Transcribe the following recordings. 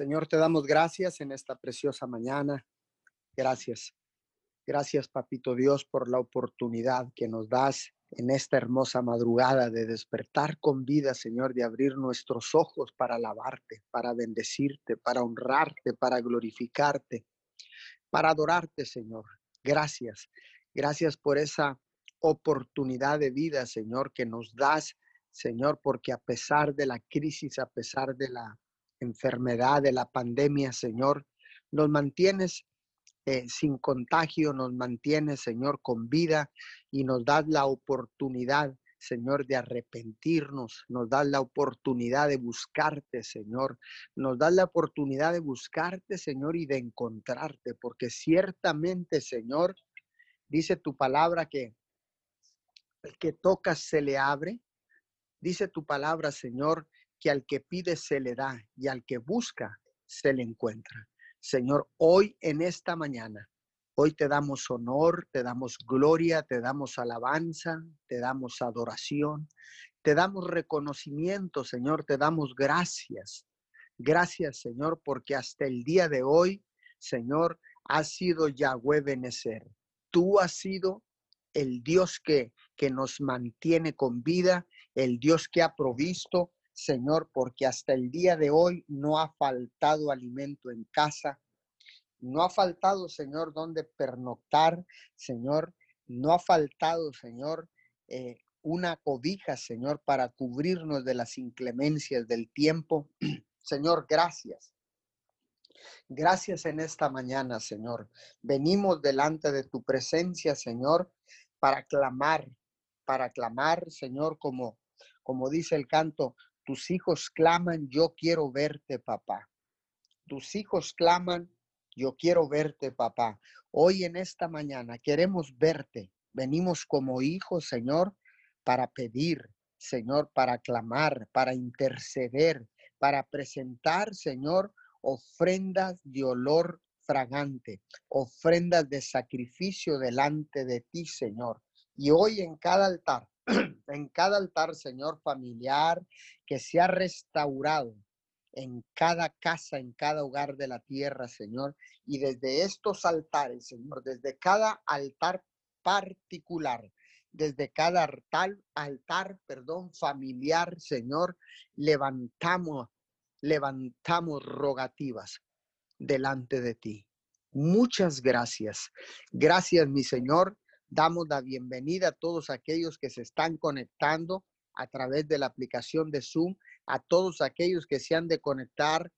Señor, te damos gracias en esta preciosa mañana. Gracias. Gracias, Papito Dios, por la oportunidad que nos das en esta hermosa madrugada de despertar con vida, Señor, de abrir nuestros ojos para alabarte, para bendecirte, para honrarte, para glorificarte, para adorarte, Señor. Gracias. Gracias por esa oportunidad de vida, Señor, que nos das, Señor, porque a pesar de la crisis, a pesar de la enfermedad, de la pandemia, Señor, nos mantienes eh, sin contagio, nos mantienes, Señor, con vida y nos das la oportunidad, Señor, de arrepentirnos, nos das la oportunidad de buscarte, Señor, nos das la oportunidad de buscarte, Señor, y de encontrarte, porque ciertamente, Señor, dice tu palabra que el que toca se le abre. Dice tu palabra, Señor, que al que pide se le da y al que busca se le encuentra. Señor, hoy en esta mañana, hoy te damos honor, te damos gloria, te damos alabanza, te damos adoración, te damos reconocimiento, Señor, te damos gracias. Gracias, Señor, porque hasta el día de hoy, Señor, ha sido Yahweh Benecer. Tú has sido el Dios que, que nos mantiene con vida, el Dios que ha provisto, Señor, porque hasta el día de hoy no ha faltado alimento en casa, no ha faltado, Señor, donde pernoctar, Señor, no ha faltado, Señor, eh, una cobija, Señor, para cubrirnos de las inclemencias del tiempo. Señor, gracias. Gracias en esta mañana, Señor. Venimos delante de tu presencia, Señor, para clamar, para clamar, Señor, como, como dice el canto, tus hijos claman, yo quiero verte, papá. Tus hijos claman, yo quiero verte, papá. Hoy en esta mañana queremos verte. Venimos como hijos, Señor, para pedir, Señor, para clamar, para interceder, para presentar, Señor, ofrendas de olor fragante, ofrendas de sacrificio delante de ti, Señor. Y hoy en cada altar, en cada altar, Señor, familiar, que se ha restaurado en cada casa, en cada hogar de la tierra, Señor. Y desde estos altares, Señor, desde cada altar particular, desde cada altar, altar, perdón, familiar, Señor, levantamos, levantamos rogativas delante de ti. Muchas gracias. Gracias, mi Señor. Damos la bienvenida a todos aquellos que se están conectando a través de la aplicación de Zoom, a todos aquellos que se han de conectar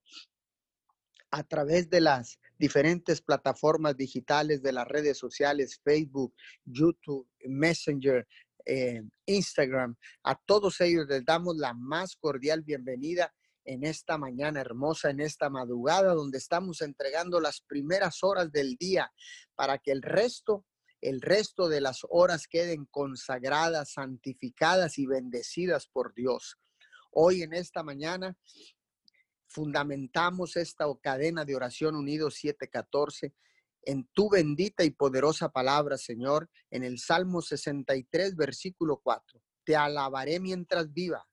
a través de las diferentes plataformas digitales de las redes sociales, Facebook, YouTube, Messenger, eh, Instagram. A todos ellos les damos la más cordial bienvenida en esta mañana hermosa, en esta madrugada, donde estamos entregando las primeras horas del día para que el resto el resto de las horas queden consagradas, santificadas y bendecidas por Dios. Hoy en esta mañana fundamentamos esta cadena de oración unidos 714 en tu bendita y poderosa palabra, Señor, en el Salmo 63, versículo 4. Te alabaré mientras viva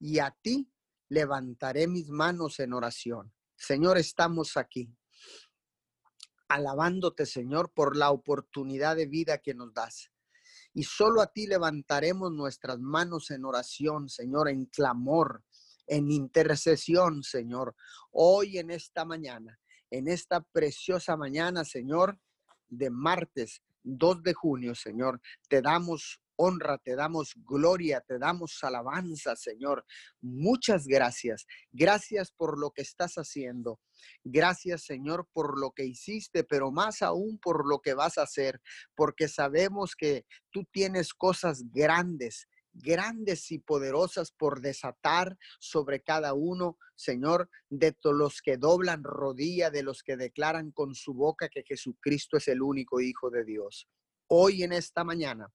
y a ti levantaré mis manos en oración. Señor, estamos aquí alabándote, Señor, por la oportunidad de vida que nos das. Y solo a ti levantaremos nuestras manos en oración, Señor, en clamor, en intercesión, Señor. Hoy en esta mañana, en esta preciosa mañana, Señor, de martes 2 de junio, Señor, te damos honra, te damos gloria, te damos alabanza, Señor. Muchas gracias. Gracias por lo que estás haciendo. Gracias, Señor, por lo que hiciste, pero más aún por lo que vas a hacer, porque sabemos que tú tienes cosas grandes grandes y poderosas por desatar sobre cada uno, Señor, de los que doblan rodilla, de los que declaran con su boca que Jesucristo es el único Hijo de Dios. Hoy en esta mañana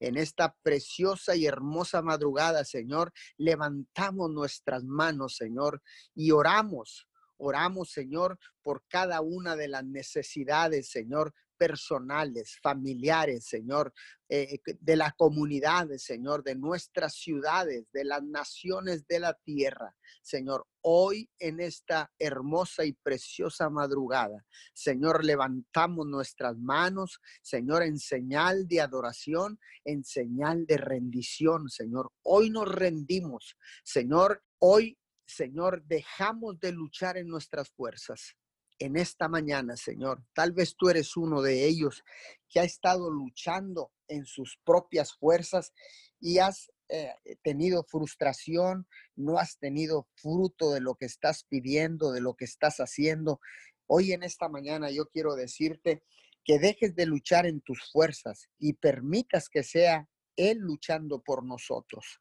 en esta preciosa y hermosa madrugada, Señor, levantamos nuestras manos, Señor, y oramos. Oramos, Señor, por cada una de las necesidades, Señor, personales, familiares, Señor, eh, de la comunidad, Señor, de nuestras ciudades, de las naciones de la tierra. Señor, hoy en esta hermosa y preciosa madrugada, Señor, levantamos nuestras manos, Señor, en señal de adoración, en señal de rendición, Señor. Hoy nos rendimos, Señor, hoy, Señor, dejamos de luchar en nuestras fuerzas en esta mañana, Señor. Tal vez tú eres uno de ellos que ha estado luchando en sus propias fuerzas y has eh, tenido frustración, no has tenido fruto de lo que estás pidiendo, de lo que estás haciendo. Hoy en esta mañana yo quiero decirte que dejes de luchar en tus fuerzas y permitas que sea Él luchando por nosotros.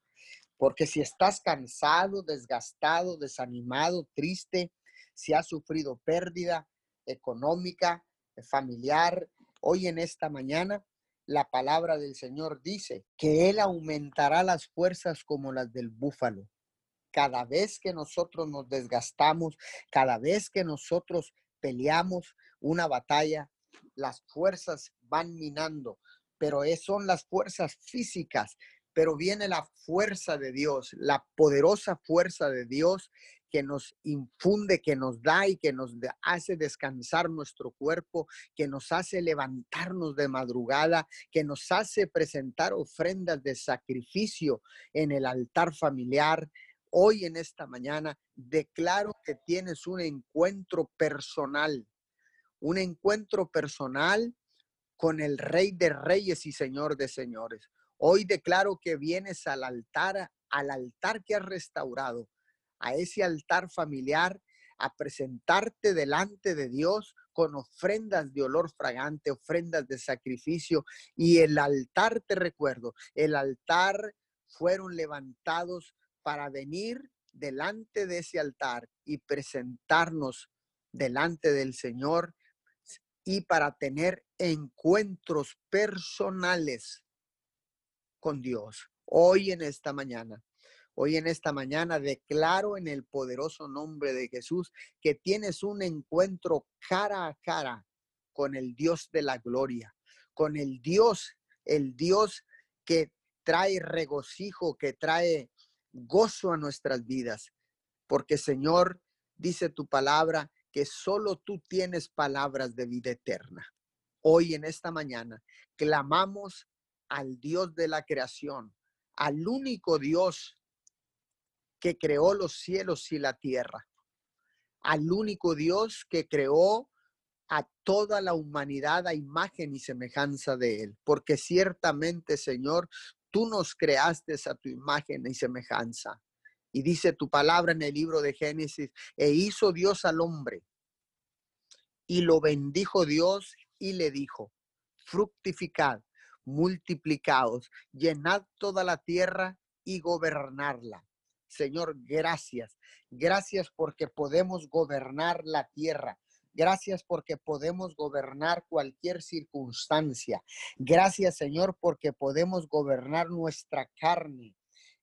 Porque si estás cansado, desgastado, desanimado, triste, si has sufrido pérdida económica, familiar, hoy en esta mañana, la palabra del Señor dice que Él aumentará las fuerzas como las del búfalo. Cada vez que nosotros nos desgastamos, cada vez que nosotros peleamos una batalla, las fuerzas van minando, pero son las fuerzas físicas, pero viene la fuerza de Dios, la poderosa fuerza de Dios que nos infunde, que nos da y que nos hace descansar nuestro cuerpo, que nos hace levantarnos de madrugada, que nos hace presentar ofrendas de sacrificio en el altar familiar. Hoy en esta mañana declaro que tienes un encuentro personal, un encuentro personal con el Rey de Reyes y Señor de Señores. Hoy declaro que vienes al altar, al altar que has restaurado, a ese altar familiar, a presentarte delante de Dios con ofrendas de olor fragante, ofrendas de sacrificio. Y el altar, te recuerdo, el altar fueron levantados para venir delante de ese altar y presentarnos delante del Señor y para tener encuentros personales con Dios. Hoy en esta mañana Hoy en esta mañana declaro en el poderoso nombre de Jesús que tienes un encuentro cara a cara con el Dios de la gloria, con el Dios, el Dios que trae regocijo, que trae gozo a nuestras vidas. Porque Señor, dice tu palabra, que solo tú tienes palabras de vida eterna. Hoy en esta mañana clamamos al Dios de la creación, al único Dios que creó los cielos y la tierra, al único Dios que creó a toda la humanidad a imagen y semejanza de Él, porque ciertamente, Señor, tú nos creaste a tu imagen y semejanza. Y dice tu palabra en el libro de Génesis, e hizo Dios al hombre, y lo bendijo Dios y le dijo, fructificad, multiplicaos, llenad toda la tierra y gobernarla. Señor, gracias. Gracias porque podemos gobernar la tierra. Gracias porque podemos gobernar cualquier circunstancia. Gracias, Señor, porque podemos gobernar nuestra carne.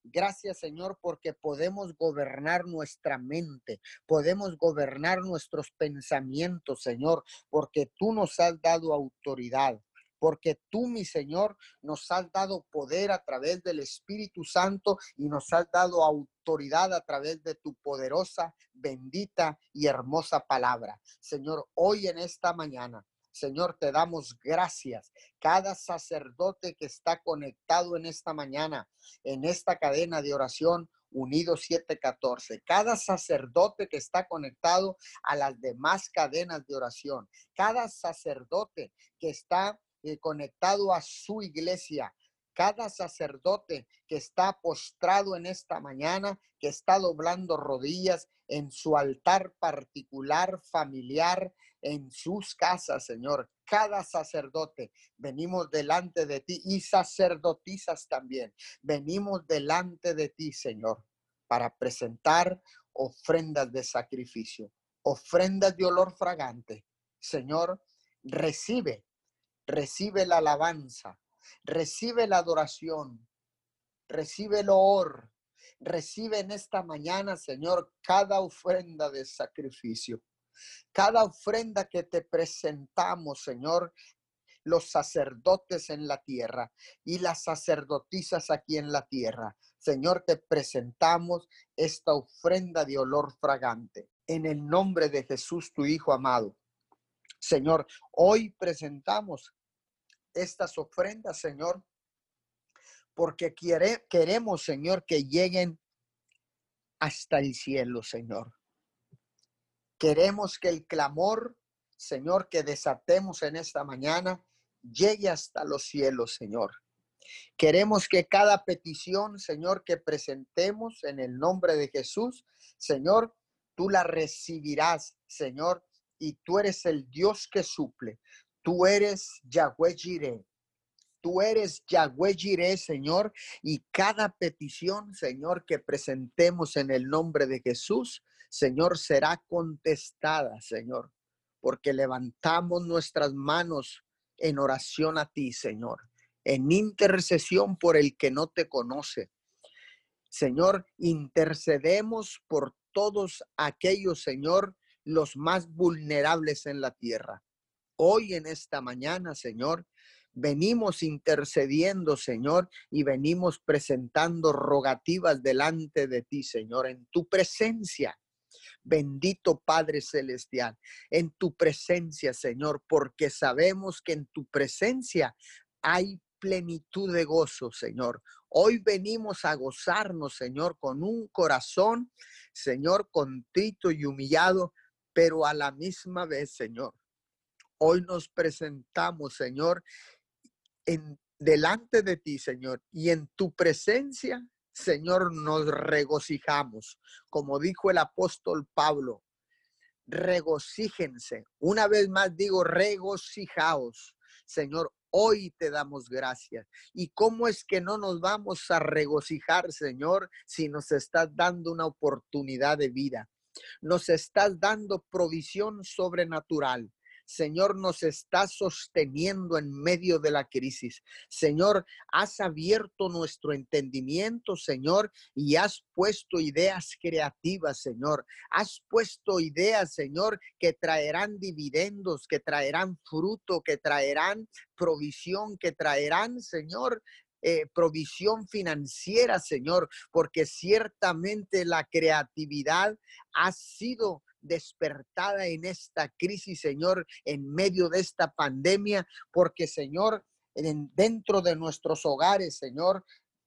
Gracias, Señor, porque podemos gobernar nuestra mente, podemos gobernar nuestros pensamientos, Señor, porque tú nos has dado autoridad porque tú, mi Señor, nos has dado poder a través del Espíritu Santo y nos has dado autoridad a través de tu poderosa, bendita y hermosa palabra. Señor, hoy en esta mañana. Señor, te damos gracias. Cada sacerdote que está conectado en esta mañana, en esta cadena de oración, Unido 714. Cada sacerdote que está conectado a las demás cadenas de oración. Cada sacerdote que está eh, conectado a su iglesia. Cada sacerdote que está postrado en esta mañana, que está doblando rodillas en su altar particular, familiar, en sus casas, Señor. Cada sacerdote, venimos delante de ti y sacerdotisas también. Venimos delante de ti, Señor, para presentar ofrendas de sacrificio, ofrendas de olor fragante. Señor, recibe recibe la alabanza, recibe la adoración, recibe el honor, recibe en esta mañana, Señor, cada ofrenda de sacrificio. Cada ofrenda que te presentamos, Señor, los sacerdotes en la tierra y las sacerdotisas aquí en la tierra. Señor, te presentamos esta ofrenda de olor fragante en el nombre de Jesús, tu Hijo amado. Señor, hoy presentamos estas ofrendas, Señor, porque queremos, Señor, que lleguen hasta el cielo, Señor. Queremos que el clamor, Señor, que desatemos en esta mañana, llegue hasta los cielos, Señor. Queremos que cada petición, Señor, que presentemos en el nombre de Jesús, Señor, tú la recibirás, Señor, y tú eres el Dios que suple. Tú eres Yahweh Jireh. Tú eres Yahweh Jireh, Señor, y cada petición, Señor, que presentemos en el nombre de Jesús, Señor, será contestada, Señor, porque levantamos nuestras manos en oración a ti, Señor, en intercesión por el que no te conoce. Señor, intercedemos por todos aquellos, Señor, los más vulnerables en la tierra. Hoy en esta mañana, Señor, venimos intercediendo, Señor, y venimos presentando rogativas delante de ti, Señor, en tu presencia. Bendito Padre Celestial, en tu presencia, Señor, porque sabemos que en tu presencia hay plenitud de gozo, Señor. Hoy venimos a gozarnos, Señor, con un corazón, Señor, contrito y humillado, pero a la misma vez, Señor. Hoy nos presentamos, Señor, en delante de ti, Señor, y en tu presencia, Señor, nos regocijamos. Como dijo el apóstol Pablo, regocíjense. Una vez más digo, regocijaos. Señor, Hoy te damos gracias. ¿Y cómo es que no nos vamos a regocijar, Señor, si nos estás dando una oportunidad de vida? Nos estás dando provisión sobrenatural. Señor, nos está sosteniendo en medio de la crisis. Señor, has abierto nuestro entendimiento, Señor, y has puesto ideas creativas, Señor. Has puesto ideas, Señor, que traerán dividendos, que traerán fruto, que traerán provisión, que traerán, Señor, eh, provisión financiera, Señor, porque ciertamente la creatividad ha sido despertada en esta crisis, Señor, en medio de esta pandemia, porque, Señor, dentro de nuestros hogares, Señor,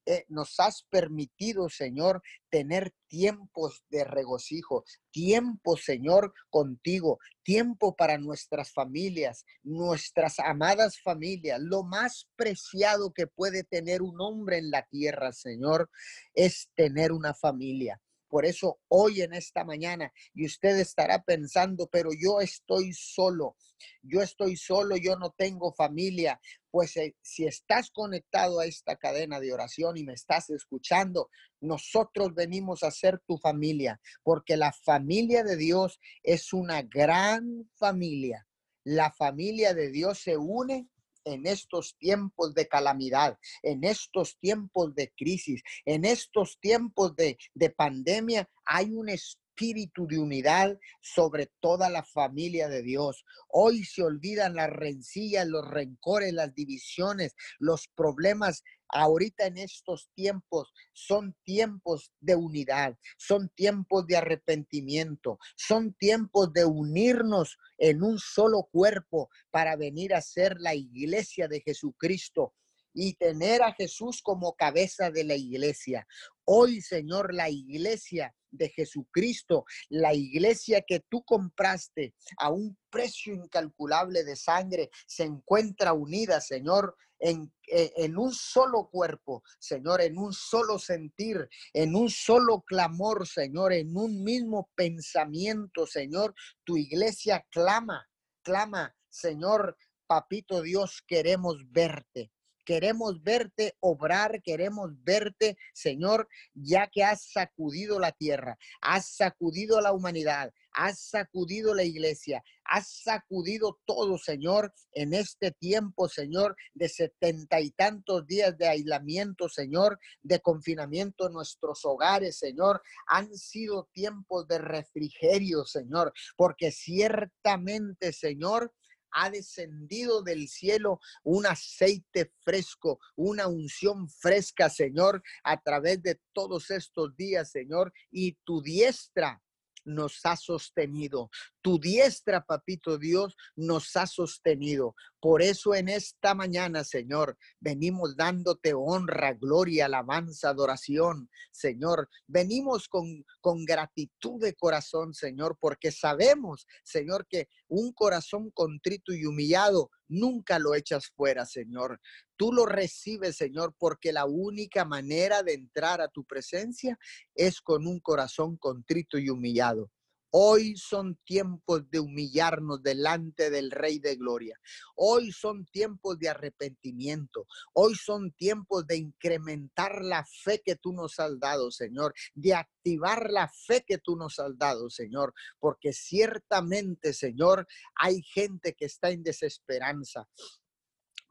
eh, nos has permitido, Señor, tener tiempos de regocijo, tiempo, Señor, contigo, tiempo para nuestras familias, nuestras amadas familias. Lo más preciado que puede tener un hombre en la tierra, Señor, es tener una familia. Por eso hoy en esta mañana, y usted estará pensando, pero yo estoy solo, yo estoy solo, yo no tengo familia. Pues eh, si estás conectado a esta cadena de oración y me estás escuchando, nosotros venimos a ser tu familia, porque la familia de Dios es una gran familia. La familia de Dios se une en estos tiempos de calamidad, en estos tiempos de crisis, en estos tiempos de, pandemia, hay un espíritu de unidad sobre toda la familia de Dios. Hoy se olvidan las rencillas, los rencores, las divisiones, los problemas ahorita en estos tiempos son tiempos de unidad, son tiempos de arrepentimiento, son tiempos de unirnos en un solo cuerpo para venir a ser la iglesia de Jesucristo y tener a Jesús como cabeza de la iglesia. Hoy, Señor, la iglesia de Jesucristo, la iglesia que tú compraste a un precio incalculable de sangre, se encuentra unida, Señor, en, eh, en, un solo cuerpo, Señor, en un solo sentir, en un solo clamor, Señor, en un mismo pensamiento, Señor. Tu iglesia clama, clama, Señor, Papito Dios, queremos verte. Queremos verte obrar, queremos verte, Señor, ya que has sacudido la tierra, has sacudido la humanidad, has sacudido la iglesia, has sacudido todo, Señor, en este tiempo, Señor, de setenta y tantos días de aislamiento, Señor, de confinamiento en nuestros hogares, Señor. Han sido tiempos de refrigerio, Señor, porque ciertamente, Señor, ha descendido del cielo un aceite fresco, una unción fresca, Señor, a través de todos estos días, Señor, y tu diestra nos ha sostenido. Tu diestra, papito Dios, nos ha sostenido. Por eso en esta mañana, Señor, venimos dándote honra, gloria, alabanza, adoración, Señor. Venimos con, con gratitud de corazón, Señor, porque sabemos, Señor, que un corazón contrito y humillado nunca lo echas fuera, Señor. Tú lo recibes, Señor, porque la única manera de entrar a tu presencia es con un corazón contrito y humillado. Hoy son tiempos de humillarnos delante del Rey de Gloria. Hoy son tiempos de arrepentimiento. Hoy son tiempos de incrementar la fe que tú nos has dado, Señor. De activar la fe que tú nos has dado, Señor. Porque ciertamente, Señor, hay gente que está en desesperanza.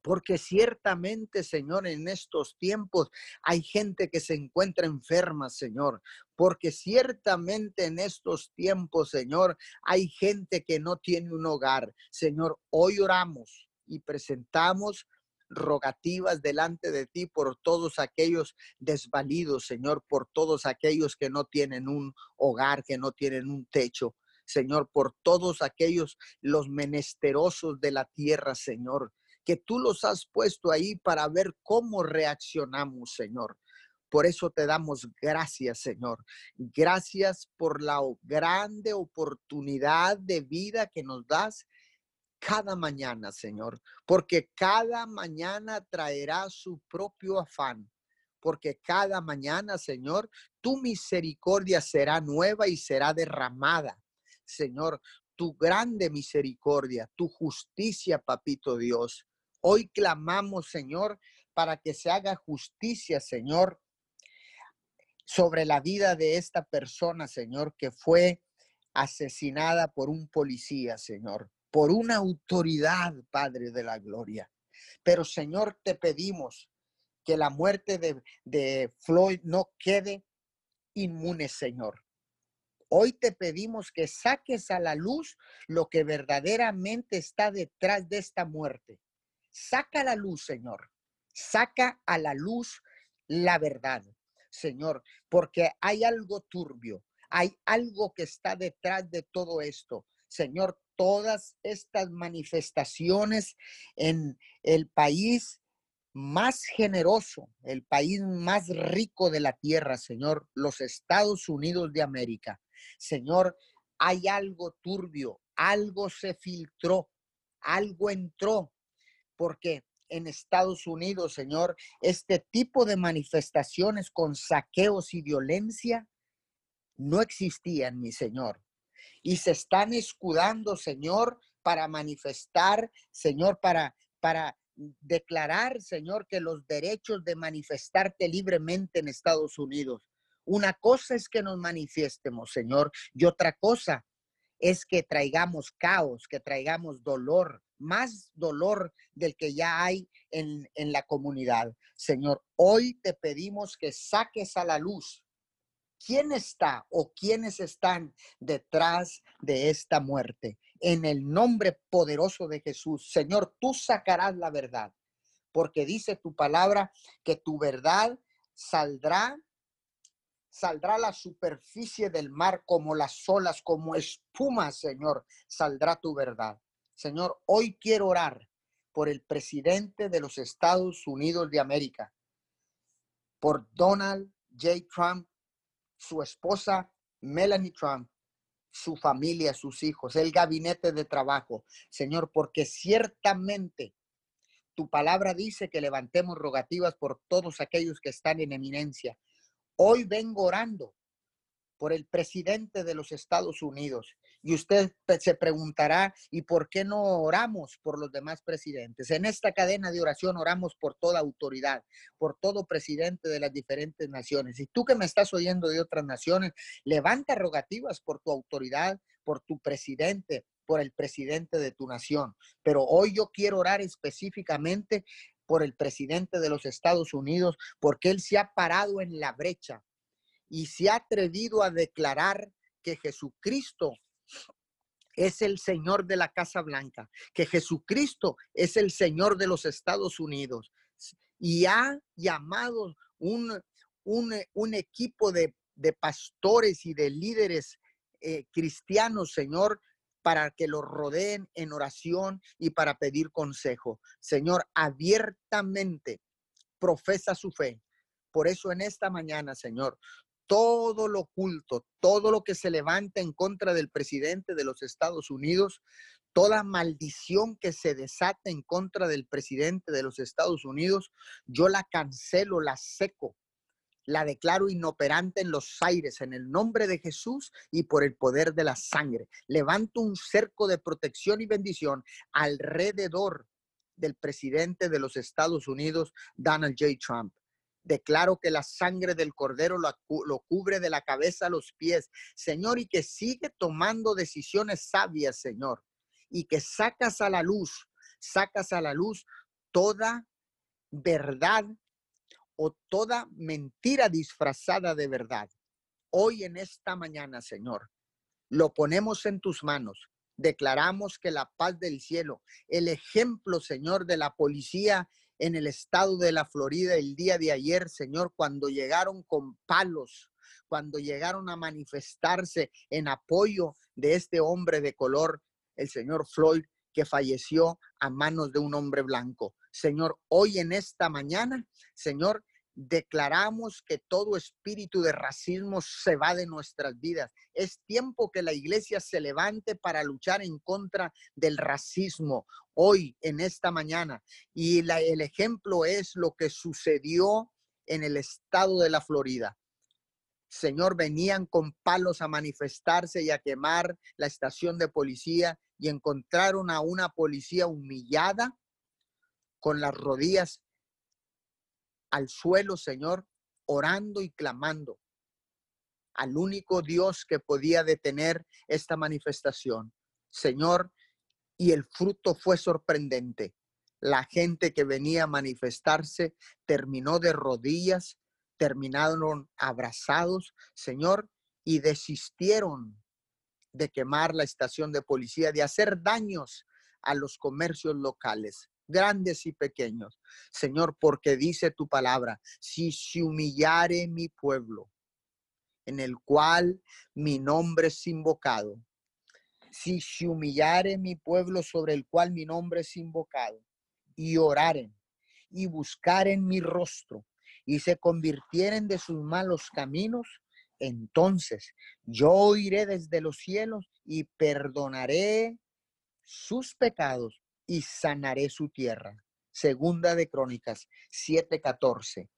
Porque ciertamente, Señor, en estos tiempos hay gente que se encuentra enferma, Señor. Porque ciertamente en estos tiempos, Señor, hay gente que no tiene un hogar. Señor, hoy oramos y presentamos rogativas delante de ti por todos aquellos desvalidos, Señor, por todos aquellos que no tienen un hogar, que no tienen un techo. Señor, por todos aquellos, los menesterosos de la tierra, Señor que tú los has puesto ahí para ver cómo reaccionamos, Señor. Por eso te damos gracias, Señor. Gracias por la grande oportunidad de vida que nos das cada mañana, Señor, porque cada mañana traerá su propio afán, porque cada mañana, Señor, tu misericordia será nueva y será derramada. Señor, tu grande misericordia, tu justicia, papito Dios, Hoy clamamos, Señor, para que se haga justicia, Señor, sobre la vida de esta persona, Señor, que fue asesinada por un policía, Señor, por una autoridad, Padre de la Gloria. Pero, Señor, te pedimos que la muerte de, de Floyd no quede inmune, Señor. Hoy te pedimos que saques a la luz lo que verdaderamente está detrás de esta muerte. Saca la luz, Señor. Saca a la luz la verdad, Señor, porque hay algo turbio, hay algo que está detrás de todo esto. Señor, todas estas manifestaciones en el país más generoso, el país más rico de la tierra, Señor, los Estados Unidos de América. Señor, hay algo turbio, algo se filtró, algo entró porque en Estados Unidos, Señor, este tipo de manifestaciones con saqueos y violencia no existían, mi Señor. Y se están escudando, Señor, para manifestar, Señor, para, para declarar, Señor, que los derechos de manifestarte libremente en Estados Unidos. Una cosa es que nos manifiestemos, Señor, y otra cosa es que traigamos caos, que traigamos dolor, más dolor del que ya hay en, en la comunidad. Señor, hoy te pedimos que saques a la luz quién está o quiénes están detrás de esta muerte. En el nombre poderoso de Jesús, Señor, tú sacarás la verdad, porque dice tu palabra que tu verdad saldrá saldrá la superficie del mar como las olas, como espuma, Señor, saldrá tu verdad. Señor, hoy quiero orar por el presidente de los Estados Unidos de América, por Donald J. Trump, su esposa Melanie Trump, su familia, sus hijos, el gabinete de trabajo. Señor, porque ciertamente tu palabra dice que levantemos rogativas por todos aquellos que están en eminencia. Hoy vengo orando por el presidente de los Estados Unidos. Y usted se preguntará, ¿y por qué no oramos por los demás presidentes? En esta cadena de oración oramos por toda autoridad, por todo presidente de las diferentes naciones. Y tú que me estás oyendo de otras naciones, levanta rogativas por tu autoridad, por tu presidente, por el presidente de tu nación. Pero hoy yo quiero orar específicamente por el presidente de los Estados Unidos, porque él se ha parado en la brecha y se ha atrevido a declarar que Jesucristo es el Señor de la Casa Blanca, que Jesucristo es el Señor de los Estados Unidos y ha llamado un, un, equipo de, pastores y de líderes eh, cristianos, Señor, para que los rodeen en oración y para pedir consejo. Señor, abiertamente profesa su fe. Por eso en esta mañana, Señor, todo lo oculto, todo lo que se levanta en contra del presidente de los Estados Unidos, toda maldición que se desata en contra del presidente de los Estados Unidos, yo la cancelo, la seco, la declaro inoperante en los aires, en el nombre de Jesús y por el poder de la sangre. Levanto un cerco de protección y bendición alrededor del presidente de los Estados Unidos, Donald J. Trump. Declaro que la sangre del cordero lo, lo, cubre de la cabeza a los pies, Señor, y que sigue tomando decisiones sabias, Señor, y que sacas a la luz, sacas a la luz toda verdad o toda mentira disfrazada de verdad. Hoy en esta mañana, Señor, lo ponemos en tus manos. Declaramos que la paz del cielo, el ejemplo, Señor, de la policía en el estado de la Florida el día de ayer, Señor, cuando llegaron con palos, cuando llegaron a manifestarse en apoyo de este hombre de color, el señor Floyd, que falleció a manos de un hombre blanco. Señor, hoy en esta mañana, Señor, declaramos que todo espíritu de racismo se va de nuestras vidas. Es tiempo que la iglesia se levante para luchar en contra del racismo hoy, en esta mañana. Y el ejemplo es lo que sucedió en el estado de la Florida. Señor, venían con palos a manifestarse y a quemar la estación de policía y encontraron a una policía humillada con las rodillas al suelo, Señor, orando y clamando al único Dios que podía detener esta manifestación. Señor, y el fruto fue sorprendente. La gente que venía a manifestarse terminó de rodillas, terminaron abrazados, Señor, y desistieron de quemar la estación de policía, de hacer daños a los comercios locales grandes y pequeños. Señor, porque dice tu palabra, si se humillare mi pueblo, en el cual mi nombre es invocado, si se humillare mi pueblo sobre el cual mi nombre es invocado, y oraren y buscaren mi rostro, y se convirtieren de sus malos caminos, entonces yo iré desde los cielos y perdonaré sus pecados y sanaré su tierra. Segunda de Crónicas 7:14.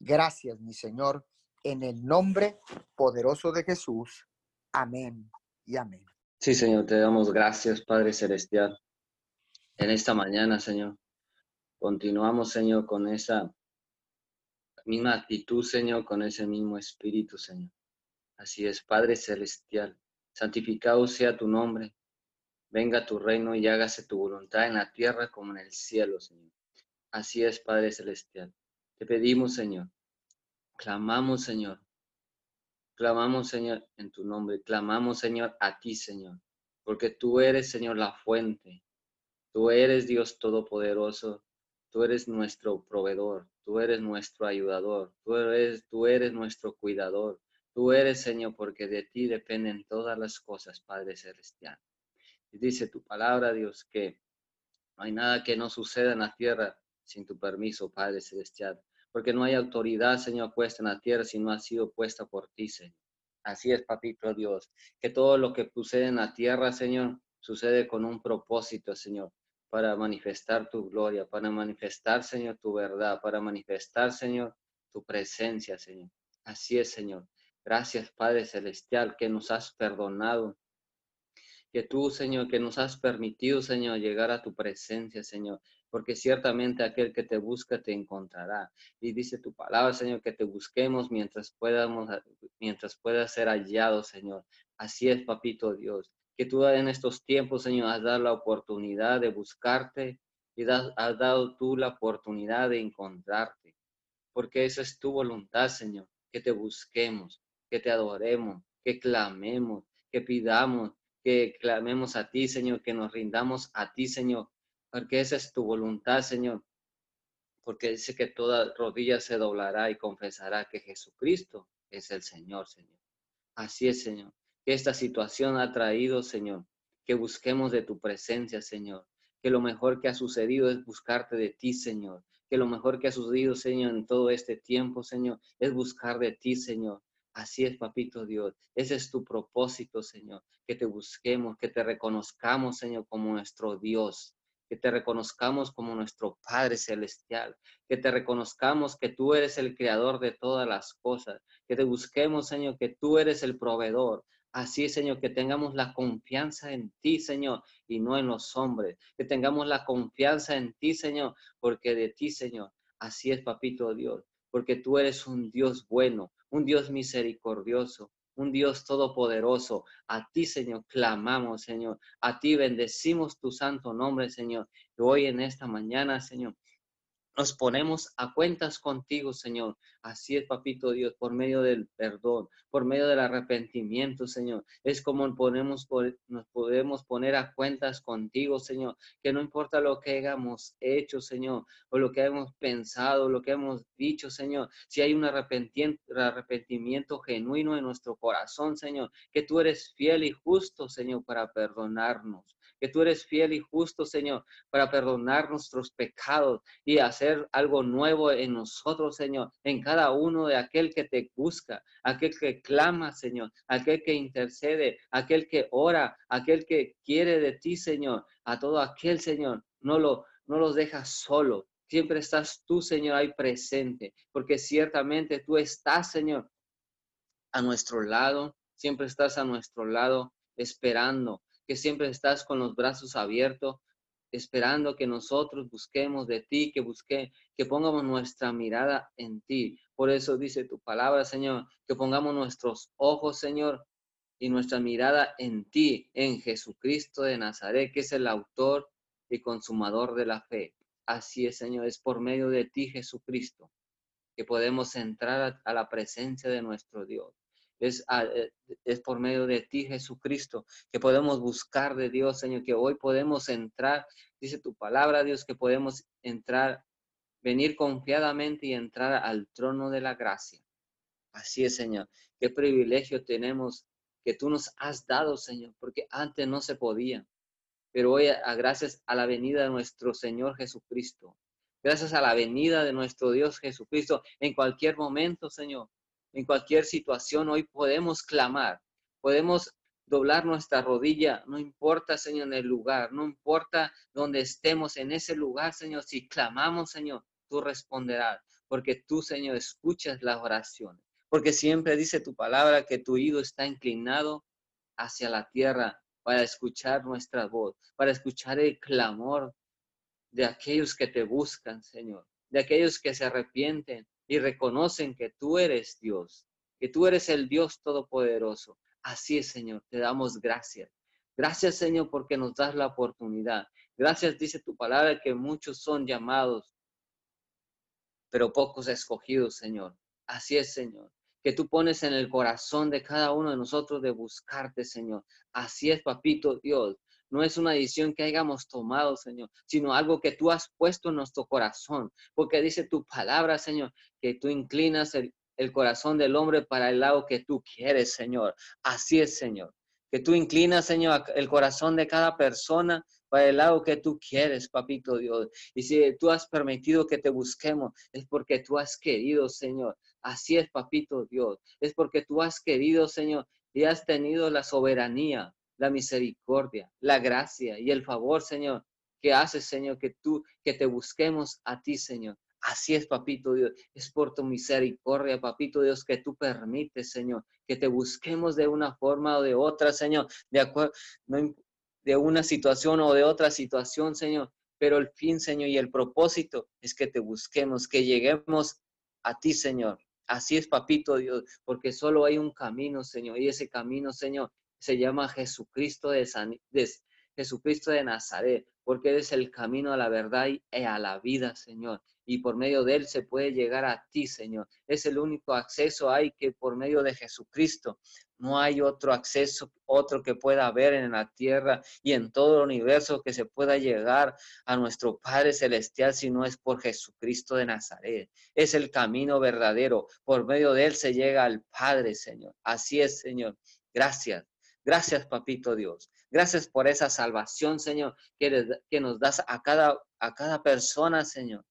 Gracias, mi Señor, en el nombre poderoso de Jesús. Amén y amén. Sí, Señor, te damos gracias, Padre Celestial. En esta mañana, Señor, continuamos, Señor, con esa misma actitud, Señor, con ese mismo espíritu, Señor. Así es, Padre Celestial, santificado sea tu nombre. Venga tu reino y hágase tu voluntad en la tierra como en el cielo, Señor. Así es, Padre Celestial. Te pedimos, Señor. Clamamos, Señor. Clamamos, Señor, en tu nombre. Clamamos, Señor, a ti, Señor. Porque tú eres, Señor, la fuente. Tú eres Dios Todopoderoso. Tú eres nuestro proveedor. Tú eres nuestro ayudador. Tú eres, tú eres nuestro cuidador. Tú eres, Señor, porque de ti dependen todas las cosas, Padre Celestial. Dice tu palabra, Dios, que no hay nada que no suceda en la tierra sin tu permiso, Padre Celestial. Porque no hay autoridad, Señor, puesta en la tierra si no ha sido puesta por ti, Señor. Así es, Papito Dios. Que todo lo que sucede en la tierra, Señor, sucede con un propósito, Señor, para manifestar tu gloria, para manifestar, Señor, tu verdad, para manifestar, Señor, tu presencia, Señor. Así es, Señor. Gracias, Padre Celestial, que nos has perdonado, que tú, Señor, que nos has permitido, Señor, llegar a tu presencia, Señor, porque ciertamente aquel que te busca te encontrará. Y dice tu palabra, Señor, que te busquemos mientras podamos, mientras pueda ser hallado, Señor. Así es, papito Dios, que tú en estos tiempos, Señor, has dado la oportunidad de buscarte y has dado tú la oportunidad de encontrarte, porque esa es tu voluntad, Señor, que te busquemos, que te adoremos, que clamemos, que pidamos, que clamemos a ti, Señor, que nos rindamos a ti, Señor, porque esa es tu voluntad, Señor. Porque dice que toda rodilla se doblará y confesará que Jesucristo es el Señor, Señor. Así es, Señor. Que esta situación ha traído, Señor, que busquemos de tu presencia, Señor. Que lo mejor que ha sucedido es buscarte de ti, Señor. Que lo mejor que ha sucedido, Señor, en todo este tiempo, Señor, es buscar de ti, Señor. Así es, papito Dios. Ese es tu propósito, Señor. Que te busquemos, que te reconozcamos, Señor, como nuestro Dios. Que te reconozcamos como nuestro Padre Celestial. Que te reconozcamos que tú eres el creador de todas las cosas. Que te busquemos, Señor, que tú eres el proveedor. Así, Señor, que tengamos la confianza en ti, Señor, y no en los hombres. Que tengamos la confianza en ti, Señor, porque de ti, Señor. Así es, papito Dios, porque tú eres un Dios bueno, un Dios misericordioso, un Dios todopoderoso. A ti, Señor, clamamos, Señor. A ti bendecimos tu santo nombre, Señor. Y hoy en esta mañana, Señor, nos ponemos a cuentas contigo, Señor. Así es, papito Dios, por medio del perdón, por medio del arrepentimiento, Señor. Es como ponemos, nos podemos poner a cuentas contigo, Señor. Que no importa lo que hayamos hecho, Señor, o lo que hemos pensado, lo que hemos dicho, Señor. Si hay un arrepentimiento genuino en nuestro corazón, Señor, que tú eres fiel y justo, Señor, para perdonarnos que tú eres fiel y justo, Señor, para perdonar nuestros pecados y hacer algo nuevo en nosotros, Señor, en cada uno de aquel que te busca, aquel que clama, Señor, aquel que intercede, aquel que ora, aquel que quiere de ti, Señor, a todo aquel, Señor, no lo no los dejas solo. Siempre estás tú, Señor, ahí presente, porque ciertamente tú estás, Señor, a nuestro lado, siempre estás a nuestro lado esperando, que siempre estás con los brazos abiertos, esperando que nosotros busquemos de ti, que busque, que pongamos nuestra mirada en ti. Por eso dice tu palabra, Señor, que pongamos nuestros ojos, Señor, y nuestra mirada en ti, en Jesucristo de Nazaret, que es el autor y consumador de la fe. Así es, Señor, es por medio de ti, Jesucristo, que podemos entrar a, la presencia de nuestro Dios. Ah, eh, es, por medio de ti, Jesucristo, que podemos buscar de Dios, Señor, que hoy podemos entrar, dice tu palabra, Dios, que podemos entrar, venir confiadamente y entrar al trono de la gracia. Así es, Señor. Qué privilegio tenemos que tú nos has dado, Señor, porque antes no se podía. Pero hoy, a, gracias a la venida de nuestro Señor Jesucristo, gracias a la venida de nuestro Dios Jesucristo, en cualquier momento, Señor, en cualquier situación, hoy podemos clamar, podemos doblar nuestra rodilla, no importa, Señor, en el lugar, no importa donde estemos en ese lugar, Señor, si clamamos, Señor, tú responderás, porque tú, Señor, escuchas las oraciones, porque siempre dice tu palabra que tu oído está inclinado hacia la tierra para escuchar nuestra voz, para escuchar el clamor de aquellos que te buscan, Señor, de aquellos que se arrepienten, y reconocen que tú eres Dios, que tú eres el Dios Todopoderoso. Así es, Señor, te damos gracias. Gracias, Señor, porque nos das la oportunidad. Gracias, dice tu palabra, que muchos son llamados, pero pocos escogidos, Señor. Así es, Señor que tú pones en el corazón de cada uno de nosotros de buscarte, Señor. Así es, papito Dios. No es una decisión que hayamos tomado, Señor, sino algo que tú has puesto en nuestro corazón. Porque dice tu palabra, Señor, que tú inclinas el, corazón del hombre para el lado que tú quieres, Señor. Así es, Señor. Que tú inclinas, Señor, el corazón de cada persona para el lado que tú quieres, papito Dios. Y si tú has permitido que te busquemos, es porque tú has querido, Señor. Así es, papito Dios. Es porque tú has querido, Señor, y has tenido la soberanía la misericordia, la gracia y el favor, Señor, que haces, Señor, que tú, que te busquemos a ti, Señor. Así es, papito Dios. Es por tu misericordia, papito Dios, que tú permites, Señor, que te busquemos de una forma o de otra, Señor, de acuerdo, de una situación o de otra situación, Señor. Pero el fin, Señor, y el propósito es que te busquemos, que lleguemos a ti, Señor. Así es, papito Dios, porque solo hay un camino, Señor, y ese camino, Señor, se llama Jesucristo de, Jesucristo de Nazaret, porque eres el camino a la verdad y a la vida, Señor. y por medio de Él se puede llegar a ti, Señor. Es el único acceso hay que por medio de Jesucristo. No hay otro acceso, otro que pueda haber en la tierra y en todo el universo que se pueda llegar a nuestro Padre Celestial si no es por Jesucristo de Nazaret. Es el camino verdadero. Por medio de Él se llega al Padre, Señor. Así es, Señor. Gracias. Gracias, Papito Dios. Gracias por esa salvación, Señor, que, nos das a cada, a cada persona, Señor,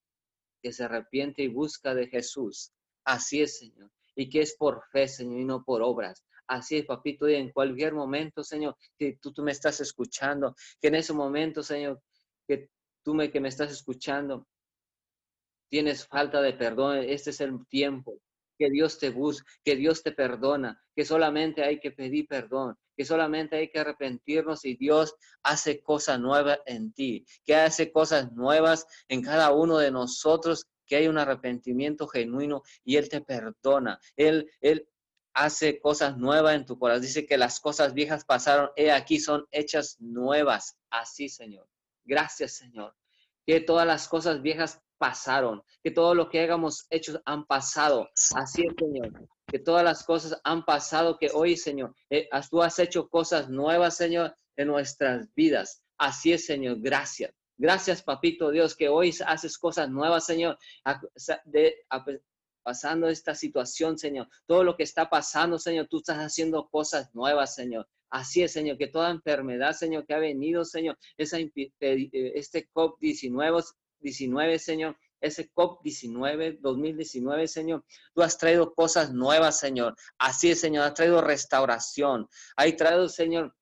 que se arrepiente y busca de Jesús. Así es, Señor. Y que es por fe, Señor, y no por obras. Así es, papito, y en cualquier momento, Señor, que tú, tú me estás escuchando, que en ese momento, Señor, que tú me, que me estás escuchando, tienes falta de perdón, este es el tiempo, que Dios te busca, que Dios te perdona, que solamente hay que pedir perdón, que solamente hay que arrepentirnos y Dios hace cosas nuevas en ti, que hace cosas nuevas en cada uno de nosotros, que hay un arrepentimiento genuino y Él te perdona. Él, Él hace cosas nuevas en tu corazón. Dice que las cosas viejas pasaron, he aquí son hechas nuevas. Así, Señor. Gracias, Señor. Que todas las cosas viejas pasaron, que todo lo que hayamos hecho han pasado. Así es, Señor. Que todas las cosas han pasado, que hoy, Señor, eh, tú has hecho cosas nuevas, Señor, en nuestras vidas. Así es, Señor. Gracias. Gracias, Papito Dios, que hoy haces cosas nuevas, Señor, de, pasando esta situación, Señor. Todo lo que está pasando, Señor, tú estás haciendo cosas nuevas, Señor. Así es, Señor, que toda enfermedad, Señor, que ha venido, Señor, eh, este COVID-19, 19, Señor, ese COP19, 2019, Señor. Tú has traído cosas nuevas, Señor. Así es, Señor, has traído restauración. Hay traído, Señor,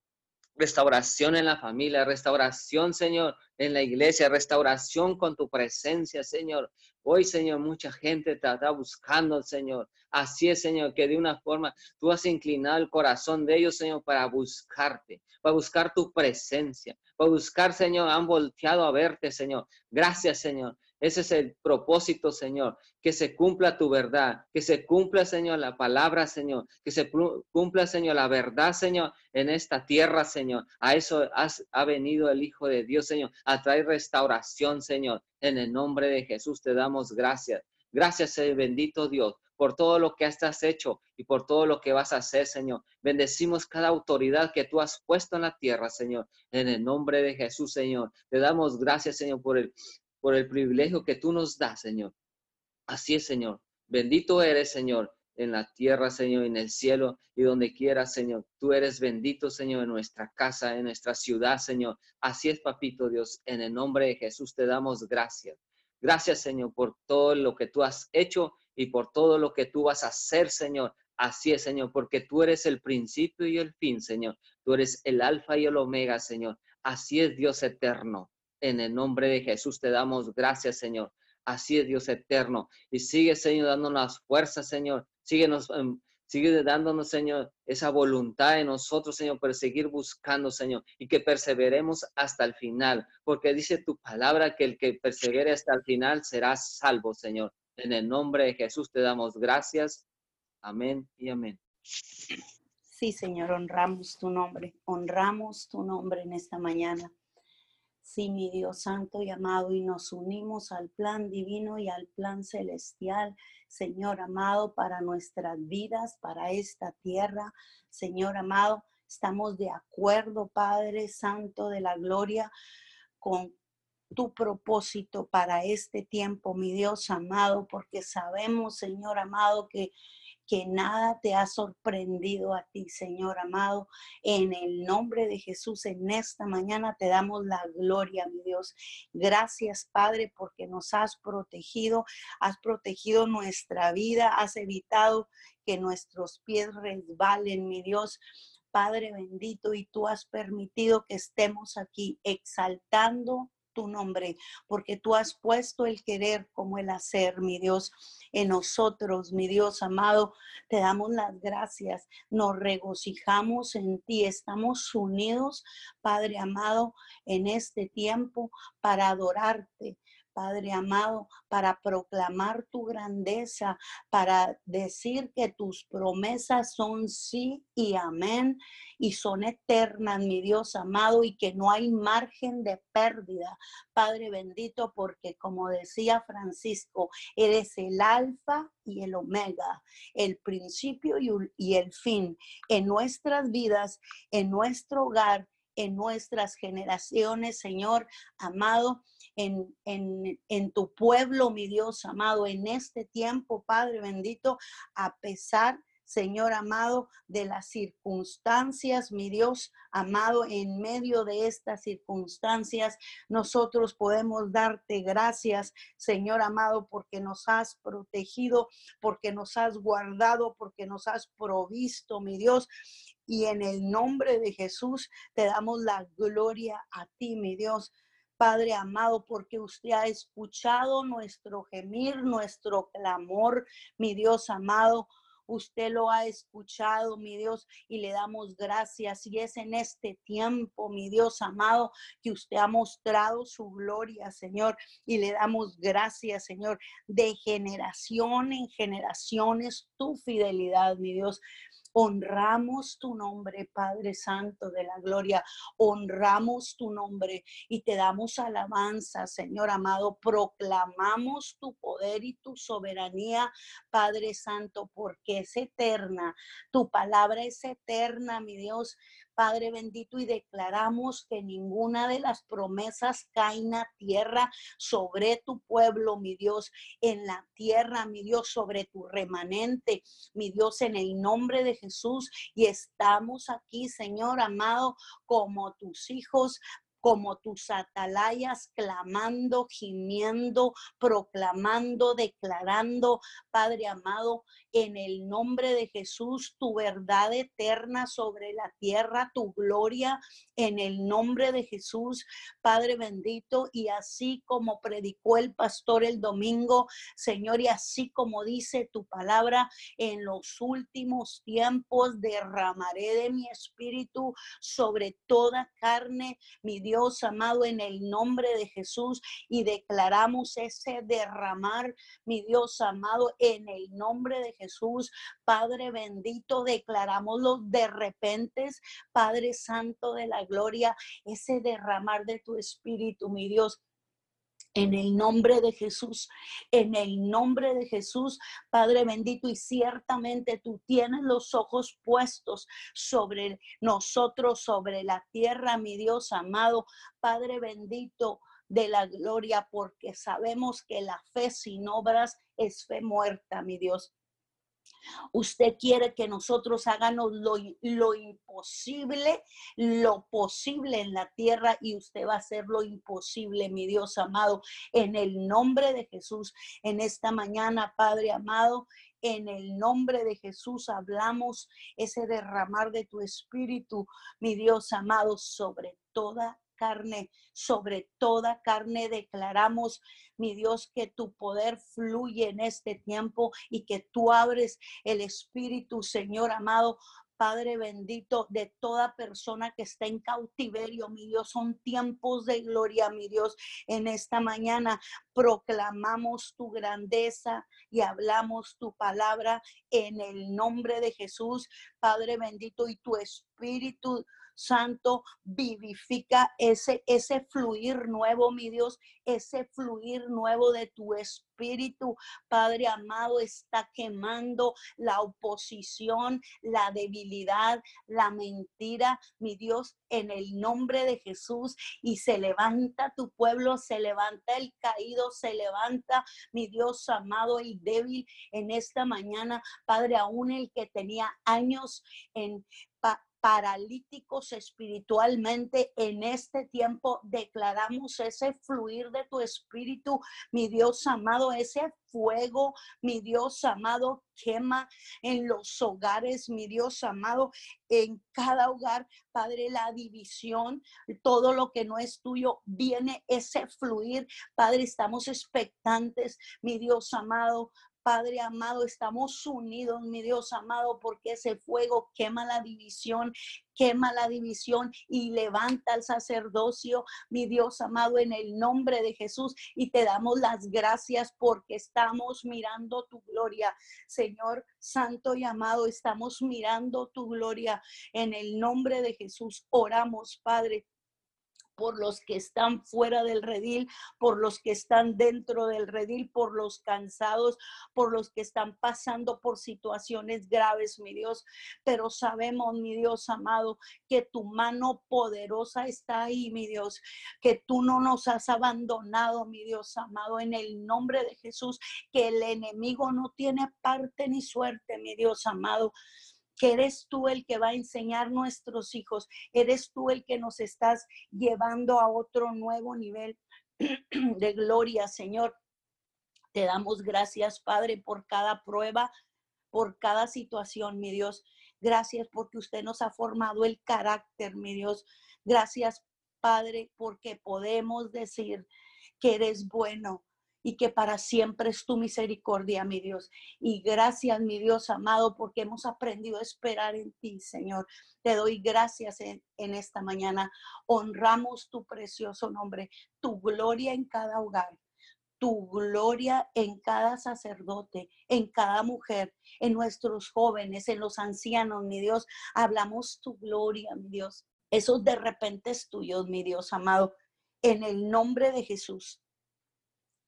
restauración en la familia, restauración, Señor, en la iglesia, restauración con tu presencia, Señor. Hoy, Señor, mucha gente te está buscando, Señor. Así es, Señor, que de una forma tú has inclinado el corazón de ellos, Señor, para buscarte, para buscar tu presencia, para buscar, Señor, han volteado a verte, Señor. Gracias, Señor. Ese es el propósito, Señor, que se cumpla tu verdad, que se cumpla, Señor, la palabra, Señor, que se cumpla, Señor, la verdad, Señor, en esta tierra, Señor. A eso ha venido el Hijo de Dios, Señor, a traer restauración, Señor. En el nombre de Jesús te damos gracias. Gracias, bendito Dios, por todo lo que has hecho y por todo lo que vas a hacer, Señor. Bendecimos cada autoridad que tú has puesto en la tierra, Señor. En el nombre de Jesús, Señor. Te damos gracias, Señor, por el por el privilegio que tú nos das, Señor. Así es, Señor. Bendito eres, Señor, en la tierra, Señor, en el cielo y donde quieras, Señor. Tú eres bendito, Señor, en nuestra casa, en nuestra ciudad, Señor. Así es, Papito Dios. En el nombre de Jesús te damos gracias. Gracias, Señor, por todo lo que tú has hecho y por todo lo que tú vas a hacer, Señor. Así es, Señor, porque tú eres el principio y el fin, Señor. Tú eres el alfa y el omega, Señor. Así es, Dios eterno. En el nombre de Jesús te damos gracias, Señor. Así es, Dios eterno. Y sigue, Señor, dándonos fuerzas, Señor. Em, sigue dándonos, Señor, esa voluntad en nosotros, Señor, para seguir buscando, Señor, y que perseveremos hasta el final, porque dice tu palabra que el que persevere hasta el final será salvo, Señor. En el nombre de Jesús te damos gracias. Amén y amén. Sí, Señor, honramos tu nombre, honramos tu nombre en esta mañana. Sí, mi Dios santo y amado, y nos unimos al plan divino y al plan celestial, Señor amado, para nuestras vidas, para esta tierra. Señor amado, estamos de acuerdo, Padre Santo de la Gloria, con tu propósito para este tiempo, mi Dios amado, porque sabemos, Señor amado, que que nada te ha sorprendido a ti, Señor amado. En el nombre de Jesús, en esta mañana te damos la gloria, mi Dios. Gracias, Padre, porque nos has protegido, has protegido nuestra vida, has evitado que nuestros pies resbalen, mi Dios. Padre bendito, y tú has permitido que estemos aquí exaltando tu nombre, porque tú has puesto el querer como el hacer, mi Dios, en nosotros, mi Dios amado. Te damos las gracias, nos regocijamos en ti, estamos unidos, Padre amado, en este tiempo para adorarte Padre amado, para proclamar tu grandeza, para decir que tus promesas son sí y amén y son eternas, mi Dios amado, y que no hay margen de pérdida. Padre bendito, porque como decía Francisco, eres el alfa y el omega, el principio y el fin en nuestras vidas, en nuestro hogar en nuestras generaciones, Señor amado, en, en, tu pueblo, mi Dios amado, en este tiempo, Padre bendito, a pesar Señor amado, de las circunstancias, mi Dios amado, en medio de estas circunstancias, nosotros podemos darte gracias, Señor amado, porque nos has protegido, porque nos has guardado, porque nos has provisto, mi Dios. Y en el nombre de Jesús te damos la gloria a ti, mi Dios. Padre amado, porque usted ha escuchado nuestro gemir, nuestro clamor, mi Dios amado. Usted lo ha escuchado, mi Dios, y le damos gracias. Y es en este tiempo, mi Dios amado, que usted ha mostrado su gloria, Señor, y le damos gracias, Señor, de generación en generaciones, tu fidelidad, mi Dios. Honramos tu nombre, Padre Santo de la Gloria. Honramos tu nombre y te damos alabanza, Señor amado. Proclamamos tu poder y tu soberanía, Padre Santo, porque es eterna. Tu palabra es eterna, mi Dios. Padre bendito, y declaramos que ninguna de las promesas caen a tierra sobre tu pueblo, mi Dios, en la tierra, mi Dios, sobre tu remanente, mi Dios, en el nombre de Jesús. Y estamos aquí, Señor amado, como tus hijos como tus atalayas, clamando, gimiendo, proclamando, declarando, Padre amado, en el nombre de Jesús, tu verdad eterna sobre la tierra, tu gloria, en el nombre de Jesús, Padre bendito, y así como predicó el pastor el domingo, Señor, y así como dice tu palabra, en los últimos tiempos derramaré de mi espíritu sobre toda carne, mi Dios amado, en el nombre de Jesús, y declaramos ese derramar, mi Dios amado, en el nombre de Jesús. Padre bendito, declaramos los de repente, Padre Santo de la Gloria, ese derramar de tu espíritu, mi Dios. En el nombre de Jesús, en el nombre de Jesús, Padre bendito, y ciertamente tú tienes los ojos puestos sobre nosotros, sobre la tierra, mi Dios amado, Padre bendito de la gloria, porque sabemos que la fe sin obras es fe muerta, mi Dios. Usted quiere que nosotros hagamos lo, imposible, lo posible en la tierra y usted va a hacer lo imposible, mi Dios amado, en el nombre de Jesús. En esta mañana, Padre amado, en el nombre de Jesús hablamos ese derramar de tu espíritu, mi Dios amado, sobre toda carne, sobre toda carne declaramos, mi Dios, que tu poder fluye en este tiempo y que tú abres el espíritu, Señor amado, Padre bendito, de toda persona que está en cautiverio, mi Dios, son tiempos de gloria, mi Dios. En esta mañana proclamamos tu grandeza y hablamos tu palabra en el nombre de Jesús, Padre bendito, y tu espíritu Santo, vivifica ese, ese fluir nuevo, mi Dios, ese fluir nuevo de tu espíritu, Padre amado, está quemando la oposición, la debilidad, la mentira, mi Dios, en el nombre de Jesús. Y se levanta tu pueblo, se levanta el caído, se levanta, mi Dios amado y débil en esta mañana, Padre, aún el que tenía años en paralíticos espiritualmente en este tiempo. Declaramos ese fluir de tu espíritu, mi Dios amado, ese fuego, mi Dios amado, quema en los hogares, mi Dios amado, en cada hogar, Padre, la división, todo lo que no es tuyo, viene ese fluir, Padre, estamos expectantes, mi Dios amado, Padre amado, estamos unidos, mi Dios amado, porque ese fuego quema la división, quema la división y levanta al sacerdocio, mi Dios amado, en el nombre de Jesús. Y te damos las gracias porque estamos mirando tu gloria. Señor Santo y amado, estamos mirando tu gloria. En el nombre de Jesús oramos, Padre por los que están fuera del redil, por los que están dentro del redil, por los cansados, por los que están pasando por situaciones graves, mi Dios. Pero sabemos, mi Dios amado, que tu mano poderosa está ahí, mi Dios, que tú no nos has abandonado, mi Dios amado, en el nombre de Jesús, que el enemigo no tiene parte ni suerte, mi Dios amado que eres tú el que va a enseñar nuestros hijos, eres tú el que nos estás llevando a otro nuevo nivel de gloria, Señor. Te damos gracias, Padre, por cada prueba, por cada situación, mi Dios. Gracias porque usted nos ha formado el carácter, mi Dios. Gracias, Padre, porque podemos decir que eres bueno, y que para siempre es tu misericordia, mi Dios. Y gracias, mi Dios amado, porque hemos aprendido a esperar en ti, Señor. Te doy gracias en, en esta mañana. Honramos tu precioso nombre, tu gloria en cada hogar tu gloria en cada sacerdote, en cada mujer, en nuestros jóvenes, en los ancianos, mi Dios. Hablamos tu gloria, mi Dios. Esos de repente es tuyos, mi Dios amado. En el nombre de Jesús,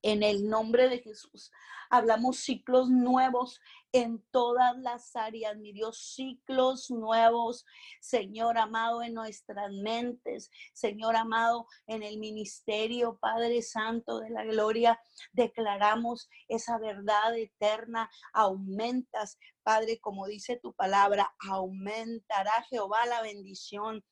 en el nombre de Jesús. Hablamos ciclos nuevos en todas las áreas, mi Dios, ciclos nuevos, Señor amado, en nuestras mentes, Señor amado, en el ministerio, Padre Santo de la Gloria, declaramos esa verdad eterna, aumentas, Padre, como dice tu palabra, aumentará Jehová la bendición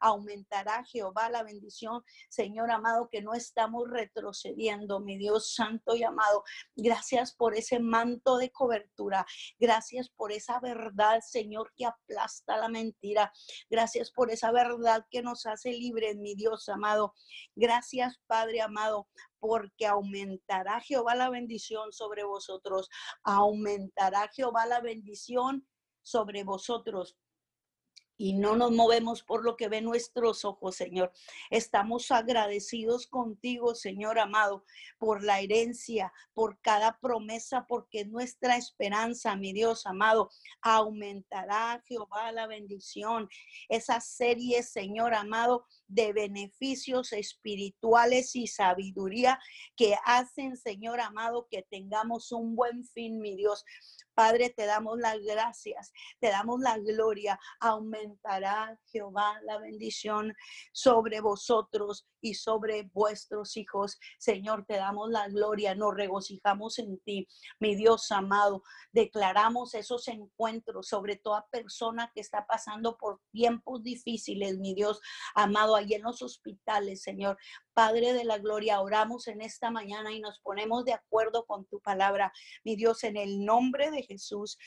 aumentará Jehová la bendición. Señor amado, que no estamos retrocediendo, mi Dios santo y amado. Gracias por ese manto de cobertura. Gracias por esa verdad, Señor, que aplasta la mentira. Gracias por esa verdad que nos hace libres, mi Dios amado. Gracias, Padre amado, porque aumentará Jehová la bendición sobre vosotros. Aumentará Jehová la bendición sobre vosotros y no nos movemos por lo que ven nuestros ojos, Señor. Estamos agradecidos contigo, Señor amado, por la herencia, por cada promesa, porque nuestra esperanza, mi Dios amado. Aumentará Jehová la bendición. Esa serie, Señor amado, de beneficios espirituales y sabiduría que hacen, Señor amado, que tengamos un buen fin, mi Dios. Padre, te damos las gracias, te damos la gloria. Aumentará Jehová la bendición sobre vosotros y sobre vuestros hijos. Señor, te damos la gloria, nos regocijamos en ti, mi Dios amado. Declaramos esos encuentros sobre toda persona que está pasando por tiempos difíciles, mi Dios amado, allí en los hospitales, Señor. Padre de la gloria, oramos en esta mañana y nos ponemos de acuerdo con tu palabra. Mi Dios, en el nombre de Jesús,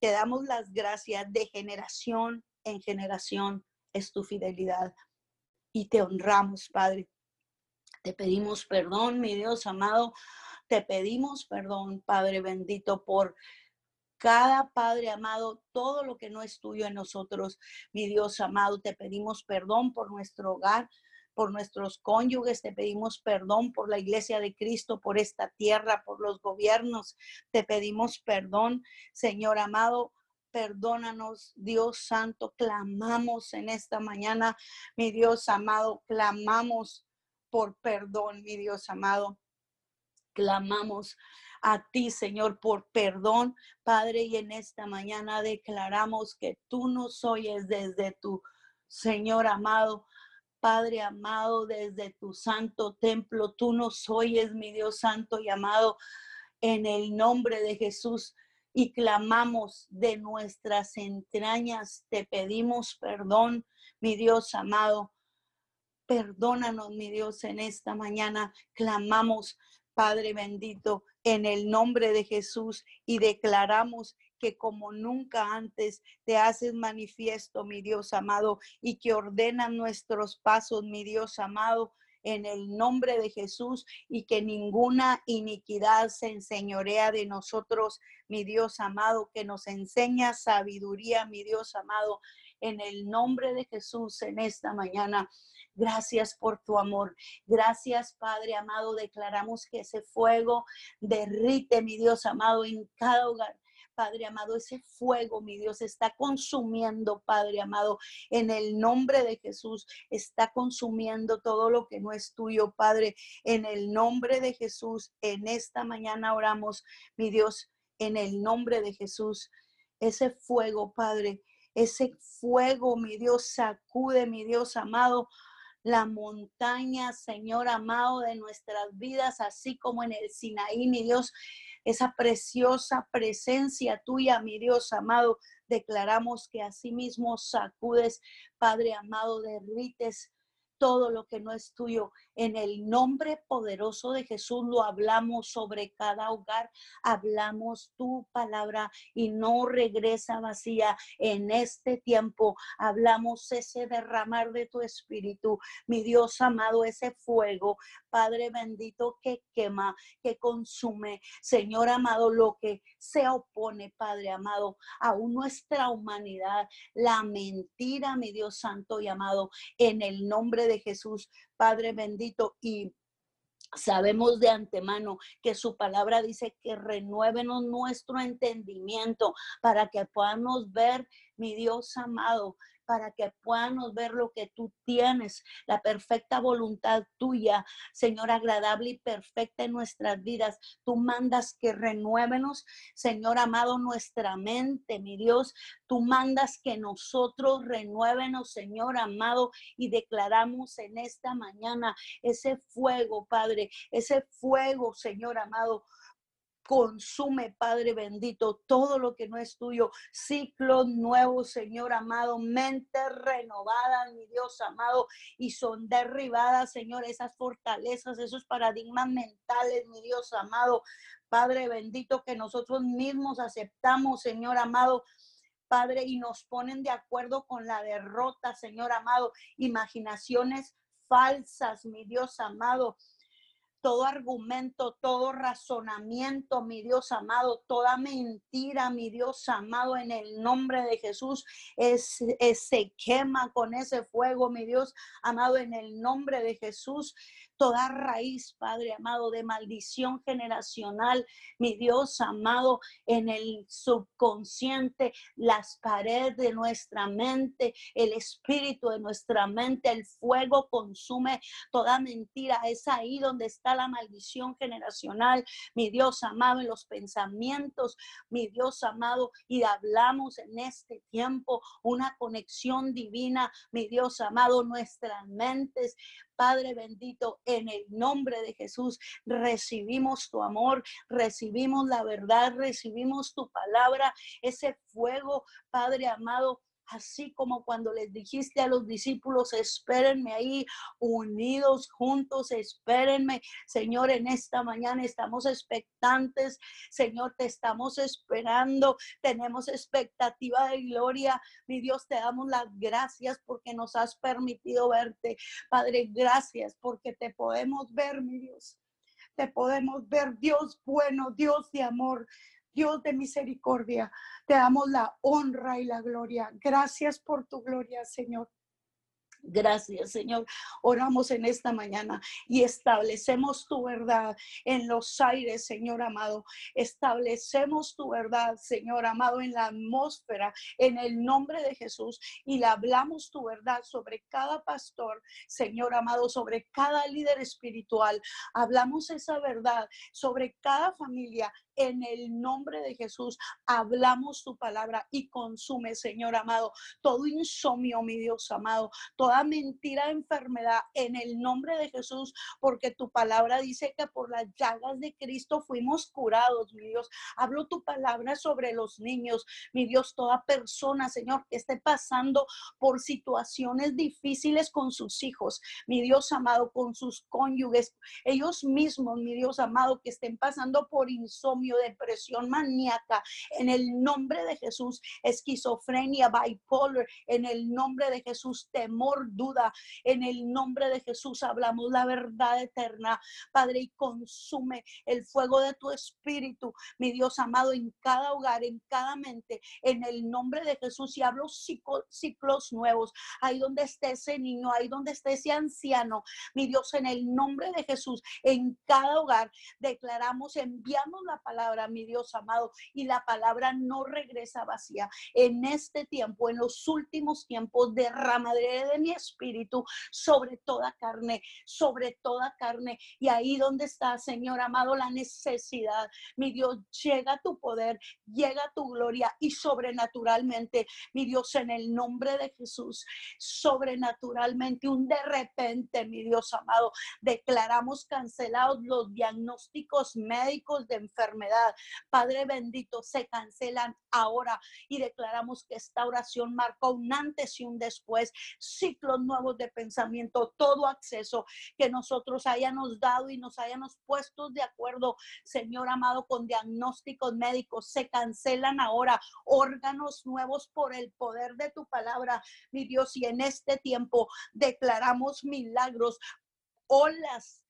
te damos las gracias de generación en generación. Es tu fidelidad. Y te honramos, Padre. Te pedimos perdón, mi Dios amado. Te pedimos perdón, Padre bendito, por cada Padre amado, todo lo que no es tuyo en nosotros, mi Dios amado, te pedimos perdón por nuestro hogar, por nuestros cónyuges, te pedimos perdón por la iglesia de Cristo, por esta tierra, por los gobiernos, te pedimos perdón, Señor amado, perdónanos, Dios Santo, clamamos en esta mañana, mi Dios amado, clamamos por perdón, mi Dios amado, clamamos a ti, Señor, por perdón, Padre, y en esta mañana declaramos que tú nos oyes desde tu Señor amado, Padre amado, desde tu santo templo, tú nos oyes, mi Dios santo y amado, en el nombre de Jesús. Y clamamos de nuestras entrañas, te pedimos perdón, mi Dios amado. Perdónanos, mi Dios, en esta mañana. Clamamos, Padre bendito, en el nombre de Jesús y declaramos que como nunca antes te haces manifiesto, mi Dios amado, y que ordenan nuestros pasos, mi Dios amado, en el nombre de Jesús y que ninguna iniquidad se enseñorea de nosotros, mi Dios amado, que nos enseña sabiduría, mi Dios amado, en el nombre de Jesús en esta mañana. Gracias por tu amor. Gracias, Padre amado. Declaramos que ese fuego derrite, mi Dios amado, en cada hogar. Padre amado, ese fuego, mi Dios, está consumiendo, Padre amado, en el nombre de Jesús, está consumiendo todo lo que no es tuyo, Padre, en el nombre de Jesús. En esta mañana oramos, mi Dios, en el nombre de Jesús. Ese fuego, Padre, ese fuego, mi Dios, sacude, mi Dios amado, la montaña, Señor amado, de nuestras vidas, así como en el Sinaí, mi Dios, esa preciosa presencia tuya, mi Dios amado, declaramos que así mismo sacudes, Padre amado, derrites todo lo que no es tuyo. En el nombre poderoso de Jesús lo hablamos sobre cada hogar. Hablamos tu palabra y no regresa vacía en este tiempo. Hablamos ese derramar de tu espíritu, mi Dios amado, ese fuego, Padre bendito, que quema, que consume. Señor amado, lo que se opone, Padre amado, a nuestra humanidad, la mentira, mi Dios santo y amado, en el nombre de Jesús, Padre bendito, y Sabemos de antemano que su palabra dice que renuévenos nuestro entendimiento para que podamos ver, mi Dios amado, para que podamos ver lo que tú tienes, la perfecta voluntad tuya, Señor, agradable y perfecta en nuestras vidas. Tú mandas que renuévenos, Señor amado, nuestra mente, mi Dios. Tú mandas que nosotros renuévenos, Señor amado, y declaramos en esta mañana ese fuego, Padre, ese fuego, Señor amado Consume, Padre bendito, todo lo que no es tuyo. Ciclo nuevo, Señor amado. Mente renovada, mi Dios amado. Y son derribadas, Señor, esas fortalezas, esos paradigmas mentales, mi Dios amado. Padre bendito, que nosotros mismos aceptamos, Señor amado. Padre, y nos ponen de acuerdo con la derrota, Señor amado. Imaginaciones falsas, mi Dios amado todo argumento, todo razonamiento, mi Dios amado, toda mentira, mi Dios amado, en el nombre de Jesús, es, se quema con ese fuego, mi Dios amado, en el nombre de Jesús toda raíz, Padre amado, de maldición generacional, mi Dios amado, en el subconsciente, las paredes de nuestra mente, el espíritu de nuestra mente, el fuego consume toda mentira. Es ahí donde está la maldición generacional, mi Dios amado, en los pensamientos, mi Dios amado, y hablamos en este tiempo una conexión divina, mi Dios amado, nuestras mentes Padre bendito, en el nombre de Jesús recibimos tu amor, recibimos la verdad, recibimos tu palabra, ese fuego, Padre amado, así como cuando les dijiste a los discípulos, espérenme ahí, unidos, juntos, espérenme. Señor, en esta mañana estamos expectantes, Señor, te estamos esperando, tenemos expectativa de gloria. Mi Dios, te damos las gracias porque nos has permitido verte. Padre, gracias porque te podemos ver, mi Dios. Te podemos ver, Dios bueno, Dios de amor. Dios de misericordia, te damos la honra y la gloria. Gracias por tu gloria, Señor. Gracias, Señor. Oramos en esta mañana y establecemos tu verdad en los aires, Señor amado. Establecemos tu verdad, Señor amado, en la atmósfera, en el nombre de Jesús. Y le hablamos tu verdad sobre cada pastor, Señor amado, sobre cada líder espiritual. Hablamos esa verdad sobre cada familia en el nombre de Jesús hablamos tu palabra y consume, Señor amado, todo insomnio, mi Dios amado, toda mentira enfermedad en el nombre de Jesús, porque tu palabra dice que por las llagas de Cristo fuimos curados, mi Dios. Hablo tu palabra sobre los niños, mi Dios, toda persona, Señor, que esté pasando por situaciones difíciles con sus hijos, mi Dios amado, con sus cónyuges, ellos mismos, mi Dios amado, que estén pasando por insomnio depresión maníaca, en el nombre de Jesús, esquizofrenia, bipolar, en el nombre de Jesús, temor, duda, en el nombre de Jesús hablamos la verdad eterna, Padre, y consume el fuego de tu espíritu, mi Dios amado, en cada hogar, en cada mente, en el nombre de Jesús, y hablo ciclos nuevos, ahí donde esté ese niño, ahí donde esté ese anciano, mi Dios, en el nombre de Jesús, en cada hogar, declaramos, enviamos la palabra, mi Dios amado, y la palabra no regresa vacía. En este tiempo, en los últimos tiempos, derramadre de mi espíritu sobre toda carne, sobre toda carne. Y ahí donde está, Señor amado, la necesidad, mi Dios, llega tu poder, llega tu gloria y sobrenaturalmente, mi Dios, en el nombre de Jesús, sobrenaturalmente, un de repente, mi Dios amado, declaramos cancelados los diagnósticos médicos de enfermedad. Padre bendito, se cancelan ahora y declaramos que esta oración marca un antes y un después, ciclos nuevos de pensamiento, todo acceso que nosotros hayamos dado y nos hayamos puesto de acuerdo, Señor amado, con diagnósticos médicos, se cancelan ahora órganos nuevos por el poder de tu palabra, mi Dios, y en este tiempo declaramos milagros, olas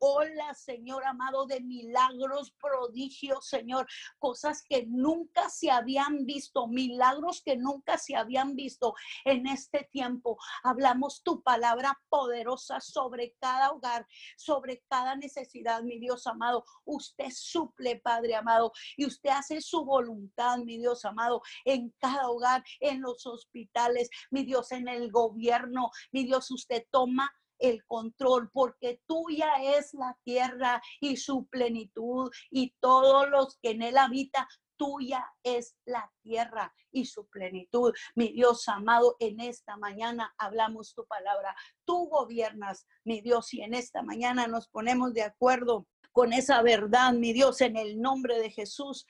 Hola, Señor amado, de milagros, prodigios, Señor, cosas que nunca se habían visto, milagros que nunca se habían visto en este tiempo. Hablamos tu palabra poderosa sobre cada hogar, sobre cada necesidad, mi Dios amado. Usted suple, Padre amado, y usted hace su voluntad, mi Dios amado, en cada hogar, en los hospitales, mi Dios, en el gobierno, mi Dios, usted toma el control, porque tuya es la tierra y su plenitud y todos los que en él habitan. Tuya es la tierra y su plenitud. Mi Dios amado, en esta mañana hablamos tu palabra. Tú gobiernas, mi Dios, y en esta mañana nos ponemos de acuerdo con esa verdad, mi Dios, en el nombre de Jesús.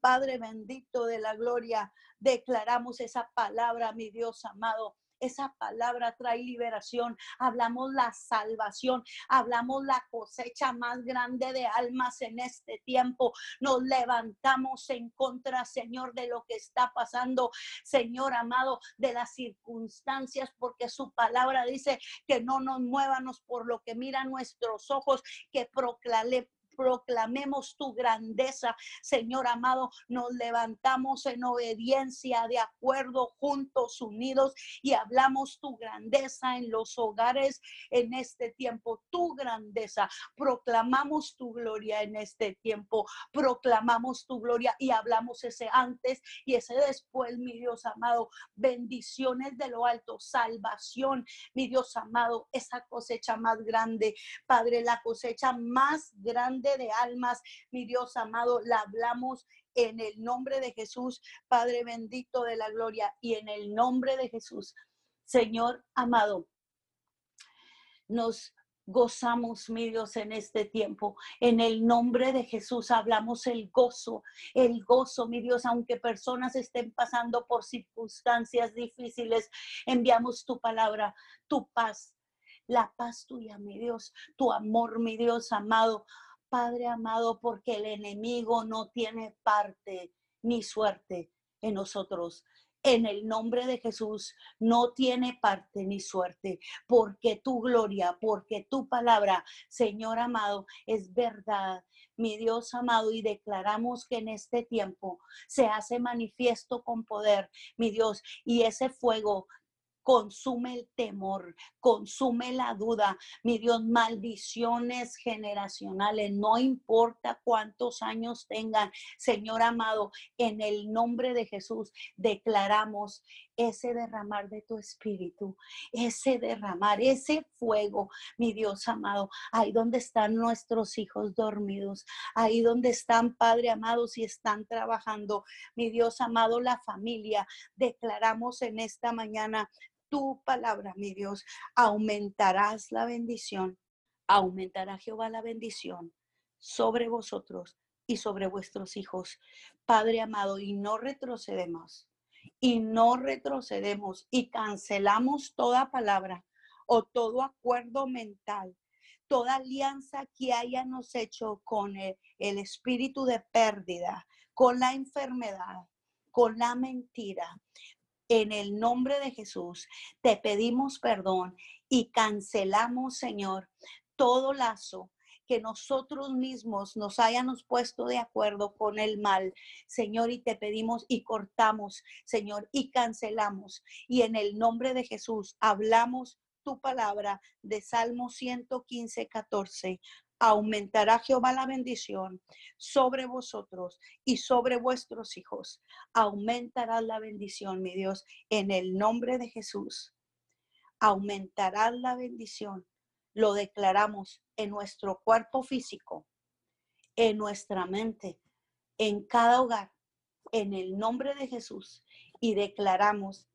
Padre bendito de la gloria, declaramos esa palabra, mi Dios amado, esa palabra trae liberación. Hablamos la salvación, hablamos la cosecha más grande de almas en este tiempo. Nos levantamos en contra, Señor, de lo que está pasando, Señor amado, de las circunstancias, porque su palabra dice que no nos muévanos por lo que miran nuestros ojos, que proclame, proclamemos tu grandeza, Señor amado, nos levantamos en obediencia, de acuerdo, juntos, unidos, y hablamos tu grandeza en los hogares en este tiempo, tu grandeza, proclamamos tu gloria en este tiempo, proclamamos tu gloria y hablamos ese antes y ese después, mi Dios amado, bendiciones de lo alto, salvación, mi Dios amado, esa cosecha más grande, Padre, la cosecha más grande de almas, mi Dios amado, la hablamos en el nombre de Jesús, Padre bendito de la gloria, y en el nombre de Jesús, Señor amado, nos gozamos, mi Dios, en este tiempo. En el nombre de Jesús hablamos el gozo, el gozo, mi Dios, aunque personas estén pasando por circunstancias difíciles, enviamos tu palabra, tu paz, la paz tuya, mi Dios, tu amor, mi Dios amado. Padre amado, porque el enemigo no tiene parte ni suerte en nosotros. En el nombre de Jesús no tiene parte ni suerte, porque tu gloria, porque tu palabra, Señor amado, es verdad, mi Dios amado, y declaramos que en este tiempo se hace manifiesto con poder, mi Dios, y ese fuego consume el temor, consume la duda. Mi Dios, maldiciones generacionales, no importa cuántos años tengan, Señor amado, en el nombre de Jesús declaramos ese derramar de tu espíritu, ese derramar, ese fuego, mi Dios amado, ahí donde están nuestros hijos dormidos, ahí donde están, Padre amado, si están trabajando, mi Dios amado, la familia, declaramos en esta mañana tu palabra, mi Dios, aumentarás la bendición, aumentará Jehová la bendición sobre vosotros y sobre vuestros hijos. Padre amado, y no retrocedemos, y no retrocedemos y cancelamos toda palabra o todo acuerdo mental toda alianza que hayamos hecho con el, el espíritu de pérdida, con la enfermedad, con la mentira. En el nombre de Jesús te pedimos perdón y cancelamos, Señor, todo lazo que nosotros mismos nos hayamos puesto de acuerdo con el mal, Señor, y te pedimos y cortamos, Señor, y cancelamos. Y en el nombre de Jesús hablamos tu palabra de Salmo 115, 14 aumentará Jehová la bendición sobre vosotros y sobre vuestros hijos. Aumentará la bendición, mi Dios, en el nombre de Jesús. Aumentará la bendición. Lo declaramos en nuestro cuerpo físico, en nuestra mente, en cada hogar, en el nombre de Jesús. Y declaramos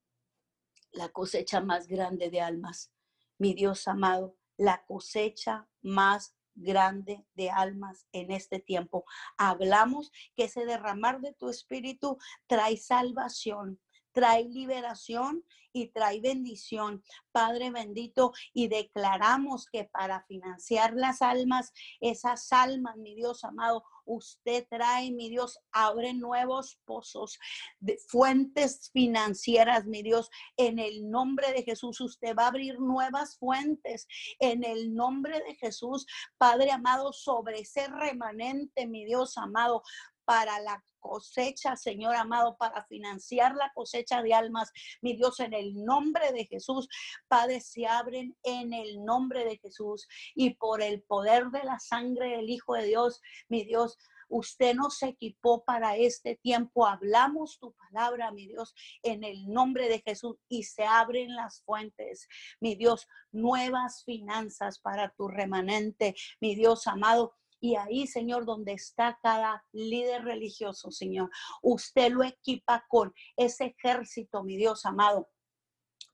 la cosecha más grande de almas. Mi Dios amado, la cosecha más grande de almas en este tiempo. Hablamos que ese derramar de tu espíritu trae salvación, trae liberación y trae bendición. Padre bendito, y declaramos que para financiar las almas, esas almas, mi Dios amado, usted trae, mi Dios, abre nuevos pozos, de fuentes financieras, mi Dios, en el nombre de Jesús. Usted va a abrir nuevas fuentes en el nombre de Jesús, Padre amado, sobre ese remanente, mi Dios amado, para la cosecha, Señor amado, para financiar la cosecha de almas. Mi Dios, en el nombre de Jesús, Padre, se abren en el nombre de Jesús y por el poder de la sangre del Hijo de Dios, mi Dios. Usted nos equipó para este tiempo. Hablamos tu palabra, mi Dios, en el nombre de Jesús y se abren las fuentes, mi Dios, nuevas finanzas para tu remanente, mi Dios amado y ahí, Señor, donde está cada líder religioso, Señor, usted lo equipa con ese ejército, mi Dios amado,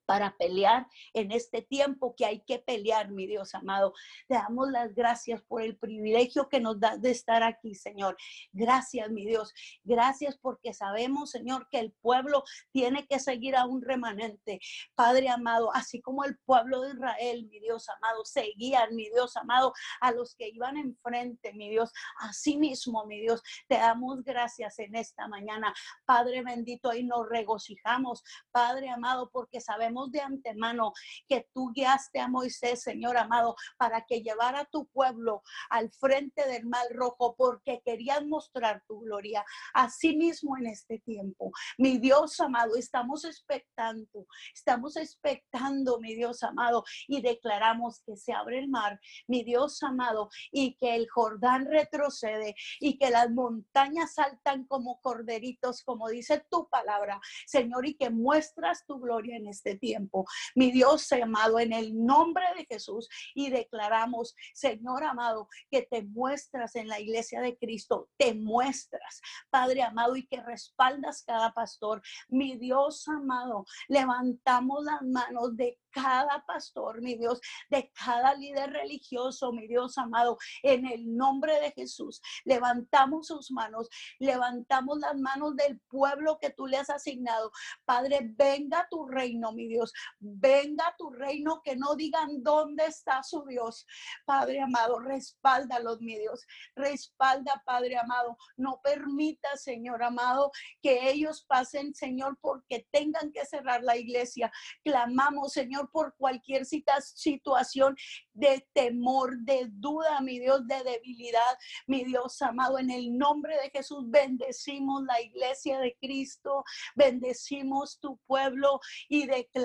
para pelear en este tiempo que hay que pelear, mi Dios amado. Te damos las gracias por el privilegio que nos das de estar aquí, Señor. Gracias, mi Dios. Gracias porque sabemos, Señor, que el pueblo tiene que seguir a un remanente. Padre amado, así como el pueblo de Israel, mi Dios amado, seguían, mi Dios amado, a los que iban enfrente, mi Dios. Así mismo, mi Dios, te damos gracias en esta mañana. Padre bendito, y nos regocijamos, Padre amado, porque sabemos de antemano que tú guiaste a Moisés, Señor amado, para que llevara a tu pueblo al frente del mal rojo, porque querían mostrar tu gloria. Asimismo en este tiempo, mi Dios amado, estamos expectando, estamos expectando, mi Dios amado, y declaramos que se abre el mar, mi Dios amado, y que el Jordán retrocede y que las montañas saltan como corderitos, como dice tu palabra, Señor, y que muestras tu gloria en este tiempo. Mi Dios amado, en el nombre de Jesús y declaramos, Señor amado, que te muestras en la iglesia de Cristo, te muestras, Padre amado, y que respaldas cada pastor. Mi Dios amado, levantamos las manos de cada pastor, mi Dios, de cada líder religioso, mi Dios amado, en el nombre de Jesús. Levantamos sus manos, levantamos las manos del pueblo que tú le has asignado. Padre, venga tu reino, mi Dios, venga tu reino, que no digan dónde está su Dios. Padre amado, respáldalos, mi Dios, respalda, Padre amado. No permita, Señor amado, que ellos pasen, Señor, porque tengan que cerrar la iglesia. Clamamos, Señor por cualquier situación de temor, de duda, mi Dios, de debilidad. Mi Dios amado, en el nombre de Jesús bendecimos la iglesia de Cristo, bendecimos tu pueblo y declaramos,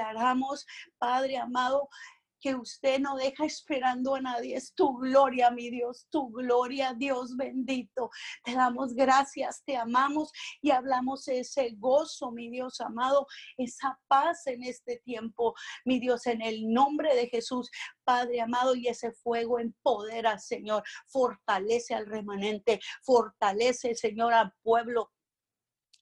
Padre amado, que usted no deja esperando a nadie. Es tu gloria, mi Dios, tu gloria, Dios bendito. Te damos gracias, te amamos y hablamos ese gozo, mi Dios amado, esa paz en este tiempo, mi Dios, en el nombre de Jesús. Padre amado, y ese fuego empodera, Señor, fortalece al remanente, fortalece, Señor, al pueblo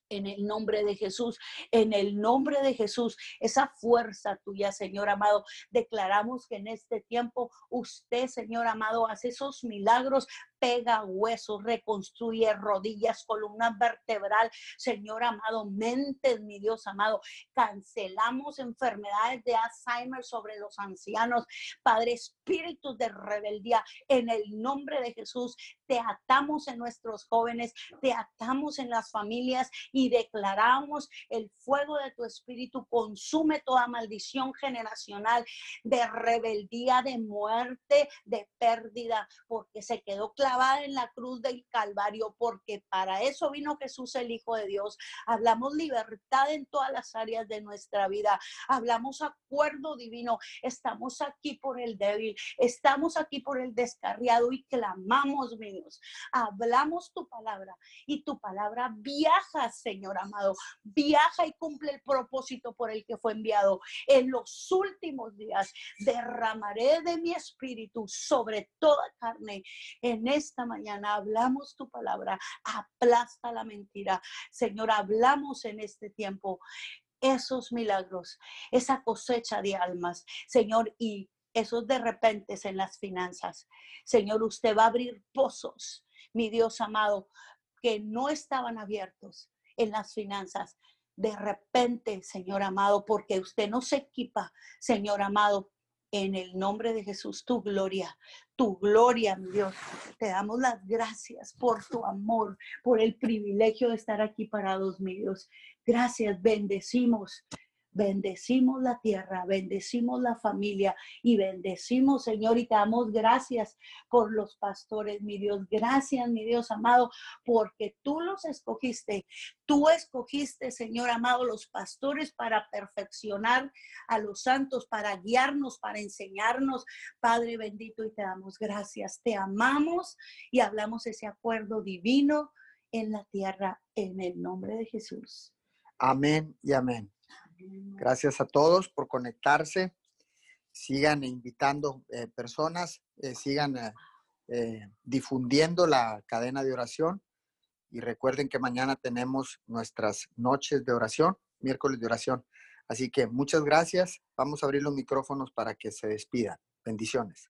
en el nombre de Jesús, en el nombre de Jesús, esa fuerza tuya, Señor amado. Declaramos que en este tiempo usted, Señor amado, hace esos milagros pega huesos, reconstruye rodillas, columna vertebral, Señor amado, mentes, mi Dios amado. Cancelamos enfermedades de Alzheimer sobre los ancianos, Padre, espíritus de rebeldía, en el nombre de Jesús, te atamos en nuestros jóvenes, te atamos en las familias y declaramos el fuego de tu espíritu consume toda maldición generacional de rebeldía, de muerte, de pérdida, porque se quedó claro en la cruz del Calvario, porque para eso vino Jesús el Hijo de Dios. Hablamos libertad en todas las áreas de nuestra vida. Hablamos acuerdo divino. Estamos aquí por el débil. Estamos aquí por el descarriado y clamamos, Dios. Hablamos tu palabra y tu palabra viaja, Señor amado. Viaja y cumple el propósito por el que fue enviado. En los últimos días derramaré de mi espíritu sobre toda carne. En esta mañana hablamos tu palabra, aplasta la mentira. Señor, hablamos en este tiempo esos milagros, esa cosecha de almas, Señor, y esos de repente en las finanzas. Señor, usted va a abrir pozos, mi Dios amado, que no estaban abiertos en las finanzas. De repente, Señor amado, porque usted no se equipa, Señor amado, en el nombre de Jesús, tu gloria, tu gloria, mi Dios. Te damos las gracias por tu amor, por el privilegio de estar aquí parados, mi Dios. Gracias, bendecimos Bendecimos la tierra, bendecimos la familia y bendecimos, Señor, y te damos gracias por los pastores, mi Dios. Gracias, mi Dios amado, porque tú los escogiste. Tú escogiste, Señor amado, los pastores para perfeccionar a los santos, para guiarnos, para enseñarnos. Padre bendito, y te damos gracias. Te amamos y hablamos ese acuerdo divino en la tierra en el nombre de Jesús. Amén y amén. Gracias a todos por conectarse. Sigan invitando eh, personas, eh, sigan eh, difundiendo la cadena de oración. Y recuerden que mañana tenemos nuestras noches de oración, miércoles de oración. Así que muchas gracias. Vamos a abrir los micrófonos para que se despidan. Bendiciones.